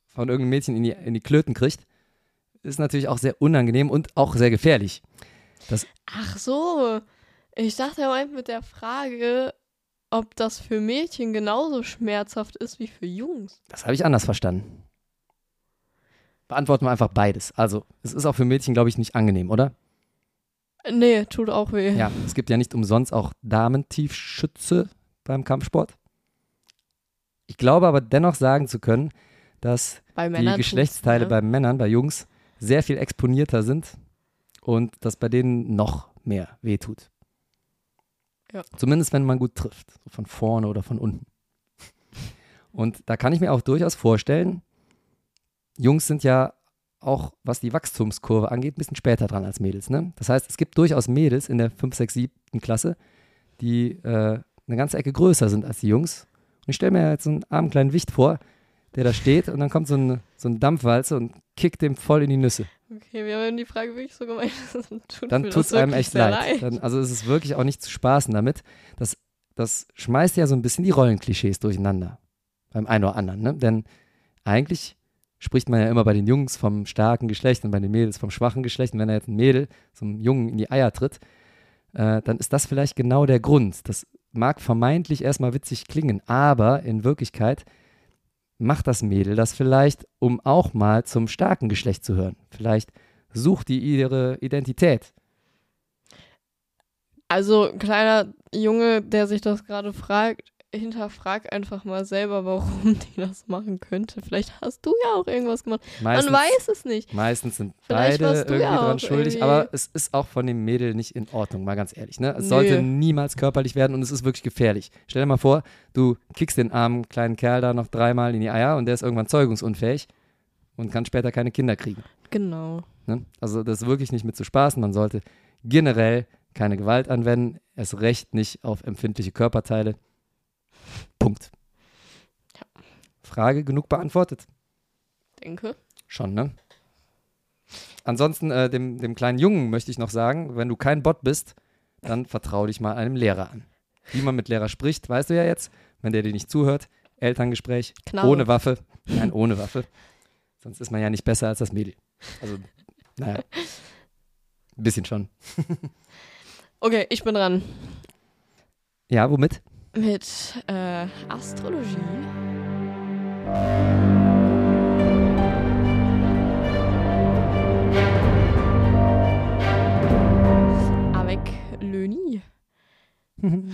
von irgendeinem Mädchen in die, in die Klöten kriegt, ist natürlich auch sehr unangenehm und auch sehr gefährlich. Das, Ach so, ich dachte, er meint mit der Frage, ob das für Mädchen genauso schmerzhaft ist wie für Jungs. das habe ich anders verstanden. Beantworten wir einfach beides. Also, es ist auch für Mädchen, glaube ich, nicht angenehm, oder? Nee, tut auch weh. Ja, es gibt ja nicht umsonst auch Damentiefschütze beim Kampfsport. Ich glaube aber dennoch sagen zu können, dass die Geschlechtsteile ne? bei Männern, bei Jungs, sehr viel exponierter sind und das bei denen noch mehr wehtut. Ja. Zumindest wenn man gut trifft, so von vorne oder von unten. Und da kann ich mir auch durchaus vorstellen, Jungs sind ja auch, was die Wachstumskurve angeht, ein bisschen später dran als Mädels. Ne? Das heißt, es gibt durchaus Mädels in der 5, 6, 7. Klasse, die äh, eine ganze Ecke größer sind als die Jungs. Ich stelle mir jetzt so einen armen kleinen Wicht vor, der da steht und dann kommt so ein, so ein Dampfwalze und kickt dem voll in die Nüsse. Okay, wir haben die Frage wirklich so gemeint. (laughs) dann tut Dann tut es einem echt sehr leid. Dann, also es ist wirklich auch nicht zu spaßen damit. Das, das schmeißt ja so ein bisschen die Rollenklischees durcheinander. Beim einen oder anderen. Ne? Denn eigentlich spricht man ja immer bei den Jungs vom starken Geschlecht und bei den Mädels vom schwachen Geschlecht. Und wenn er jetzt ein Mädel so einem Jungen in die Eier tritt, äh, dann ist das vielleicht genau der Grund. Das mag vermeintlich erstmal witzig klingen, aber in Wirklichkeit macht das Mädel das vielleicht, um auch mal zum starken Geschlecht zu hören. Vielleicht sucht die ihre Identität. Also, kleiner Junge, der sich das gerade fragt, hinterfrag einfach mal selber, warum (laughs) die das machen könnte. Vielleicht hast du ja auch irgendwas gemacht. Meistens, Man weiß es nicht. meistens sind Vielleicht beide irgendwie ja dran schuldig, irgendwie- aber es ist auch von dem Mädel nicht in Ordnung, mal ganz ehrlich. Ne? Es Nö. sollte niemals körperlich werden und es ist wirklich gefährlich. Stell dir mal vor, du kickst den armen kleinen Kerl da noch dreimal in die Eier und der ist irgendwann zeugungsunfähig und kann später keine Kinder kriegen. Genau. Ne? Also das ist wirklich nicht mit zu spaßen. Man sollte generell keine Gewalt anwenden, erst recht nicht auf empfindliche Körperteile. Punkt. Frage genug beantwortet. Denke. Schon, ne? Ansonsten, äh, dem, dem kleinen Jungen möchte ich noch sagen, wenn du kein Bot bist, dann vertrau dich mal einem Lehrer an. Wie man mit Lehrer spricht, weißt du ja jetzt, wenn der dir nicht zuhört. Elterngespräch, Knarre. ohne Waffe. Nein, ohne Waffe. Sonst ist man ja nicht besser als das Mädel. Also, naja. Ein bisschen schon. Okay, ich bin dran. Ja, womit? Mit äh, Astrologie. Avec Löni. (laughs)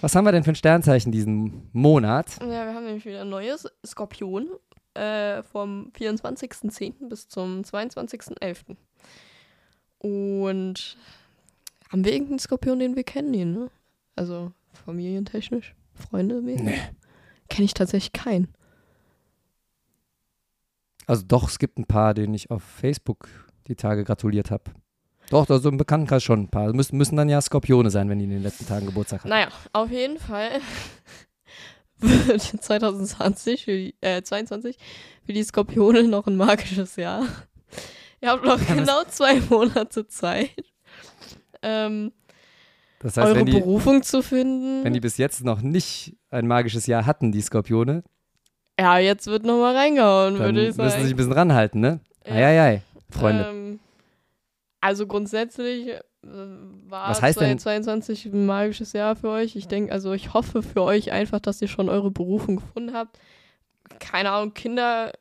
Was haben wir denn für ein Sternzeichen diesen Monat? Ja, wir haben nämlich wieder ein neues Skorpion äh, vom 24.10. bis zum 22.11. Und haben wir irgendeinen Skorpion, den wir kennen? Ne? Also familientechnisch, Freunde mäßig? Nee. Kenne ich tatsächlich keinen. Also doch, es gibt ein paar, denen ich auf Facebook die Tage gratuliert habe. Doch, also im Bekanntenkreis schon ein paar. Müssen, müssen dann ja Skorpione sein, wenn die in den letzten Tagen Geburtstag hatten. Naja, auf jeden Fall (laughs) wird 2020 für die, äh, 22 für die Skorpione noch ein magisches Jahr. Ihr habt noch Ja, genau zwei Monate Zeit, ähm, Das heißt, eure die, Berufung zu finden. wenn die bis jetzt noch nicht ein magisches Jahr hatten, die Skorpione, ja, jetzt wird noch mal reingehauen, würde ich müssen sie sagen. sich ein bisschen ranhalten, ne? Ja. Eieiei, Freunde. Ähm, also grundsätzlich äh, war Was heißt denn- 2022 ein magisches Jahr für euch. Ich denke, also ich hoffe für euch einfach, dass ihr schon eure Berufung gefunden habt. Keine Ahnung, Kinder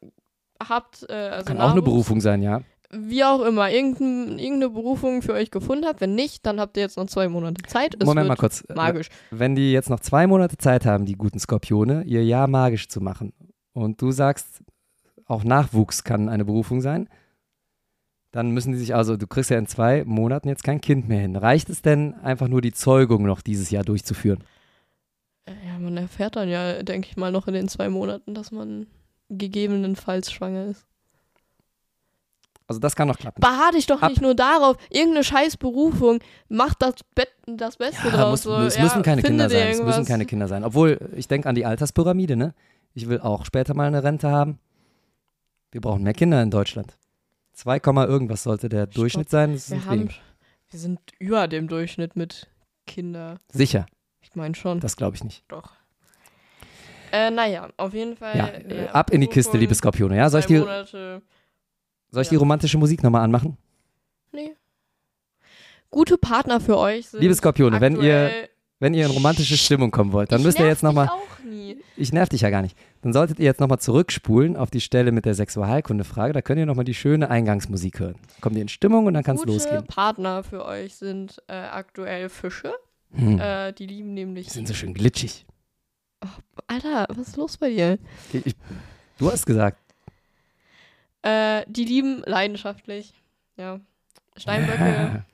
habt. Äh, also Kann auch eine Berufung sein, ja. Wie auch immer, irgendein, irgendeine Berufung für euch gefunden habt. Wenn nicht, dann habt ihr jetzt noch zwei Monate Zeit. Es Moment mal kurz. Magisch. Wenn die jetzt noch zwei Monate Zeit haben, die guten Skorpione, ihr Jahr magisch zu machen, und du sagst, auch Nachwuchs kann eine Berufung sein, dann müssen die sich also, du kriegst ja in zwei Monaten jetzt kein Kind mehr hin. Reicht es denn einfach nur die Zeugung noch dieses Jahr durchzuführen? Äh, Ja, man erfährt dann ja, denke ich mal, noch in den zwei Monaten, dass man gegebenenfalls schwanger ist. Also das kann noch klappen. Beharr dich doch Ab- nicht nur darauf. Irgendeine scheiß Berufung. Mach das, Bet das Beste Ja, draus. muss, so. es ja, müssen keine Kinder dir sein. Es müssen irgendwas. keine Kinder sein. Obwohl, ich denke an die Alterspyramide, ne? Ich will auch später mal eine Rente haben. Wir brauchen mehr Kinder in Deutschland. 2, Komma irgendwas sollte der Durchschnitt sein. Das Wir, haben, wir sind über dem Durchschnitt mit Kinder. Sicher, Ich meine schon. das glaube ich nicht. Doch. Äh, naja, auf jeden Fall. Ja, äh, ab in die Kiste, liebe Skorpione. Ja, soll ich die, Monate. Soll ich ja. die romantische Musik nochmal anmachen? Nee. Gute Partner für euch sind. Liebe Skorpione, wenn ihr, wenn ihr in romantische Stimmung kommen wollt, dann Ich müsst ihr jetzt nochmal. Ich nerv dich ja gar nicht. Dann solltet ihr jetzt nochmal zurückspulen auf die Stelle mit der Sexualkunde-Frage. Da könnt ihr nochmal die schöne Eingangsmusik hören. Kommt ihr in Stimmung und dann kann es Gute losgehen. Partner für euch sind äh, aktuell Fische. Hm. Äh, die lieben nämlich. Die sind so schön glitschig. Alter, was ist los bei dir? Ich, ich, du hast gesagt. Äh, die lieben leidenschaftlich. Ja. Steinböcke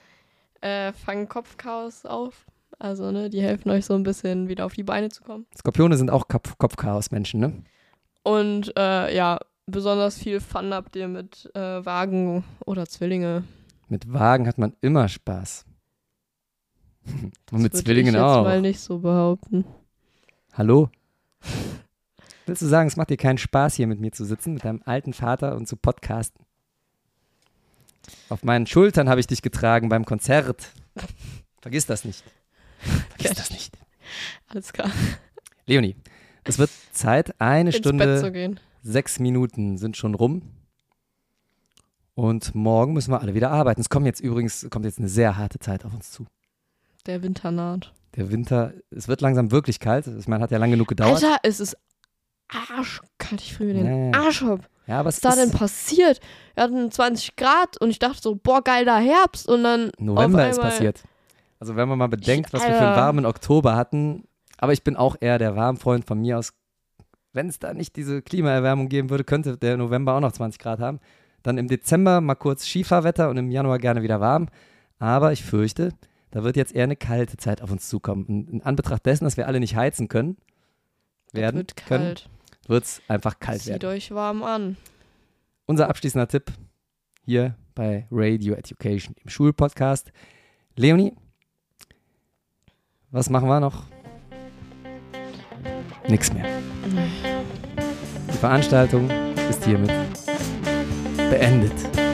(laughs) äh, fangen Kopfchaos auf. Also, ne, die helfen euch so ein bisschen wieder auf die Beine zu kommen. Skorpione sind auch Kopf Kopfchaos-Menschen, ne? Und äh, ja, besonders viel Fun habt ihr mit äh, Wagen oder Zwillinge. Mit Wagen hat man immer Spaß. (laughs) Und mit Zwillingen ich jetzt auch. mal nicht so behaupten. Hallo? (laughs) Willst du sagen, es macht dir keinen Spaß, hier mit mir zu sitzen, mit deinem alten Vater und zu podcasten? Auf meinen Schultern habe ich dich getragen beim Konzert. Vergiss das nicht. Vergiss das nicht. Alles klar. Leonie, es wird Zeit. Eine Ins Stunde, gehen. sechs Minuten sind schon rum. Und morgen müssen wir alle wieder arbeiten. Es kommt jetzt übrigens, kommt jetzt eine sehr harte Zeit auf uns zu. Der Winter naht. Der Winter, es wird langsam wirklich kalt. Ich meine, hat ja lang genug gedauert. Alter, es ist arschkalt. Ich friere mir den Ja. Arsch ab. ja, Was ist da denn passiert? Wir hatten 20 Grad und ich dachte so, boah, geiler Herbst. Und dann November ist passiert. Also wenn man mal bedenkt, was wir für einen warmen Oktober hatten. Aber ich bin auch eher der Warmfreund von mir aus. Wenn es da nicht diese Klimaerwärmung geben würde, könnte der November auch noch 20 Grad haben. Dann im Dezember mal kurz Skifahrwetter und im Januar gerne wieder warm. Aber ich fürchte, da wird jetzt eher eine kalte Zeit auf uns zukommen. Und in Anbetracht dessen, dass wir alle nicht heizen können, Das werden wird können, kalt. Wird es einfach kalt Zieht werden. euch warm an. Unser abschließender Tipp hier bei Radio Education, im Schulpodcast. Leonie, was machen wir noch? Nix mehr. Die Veranstaltung ist hiermit beendet.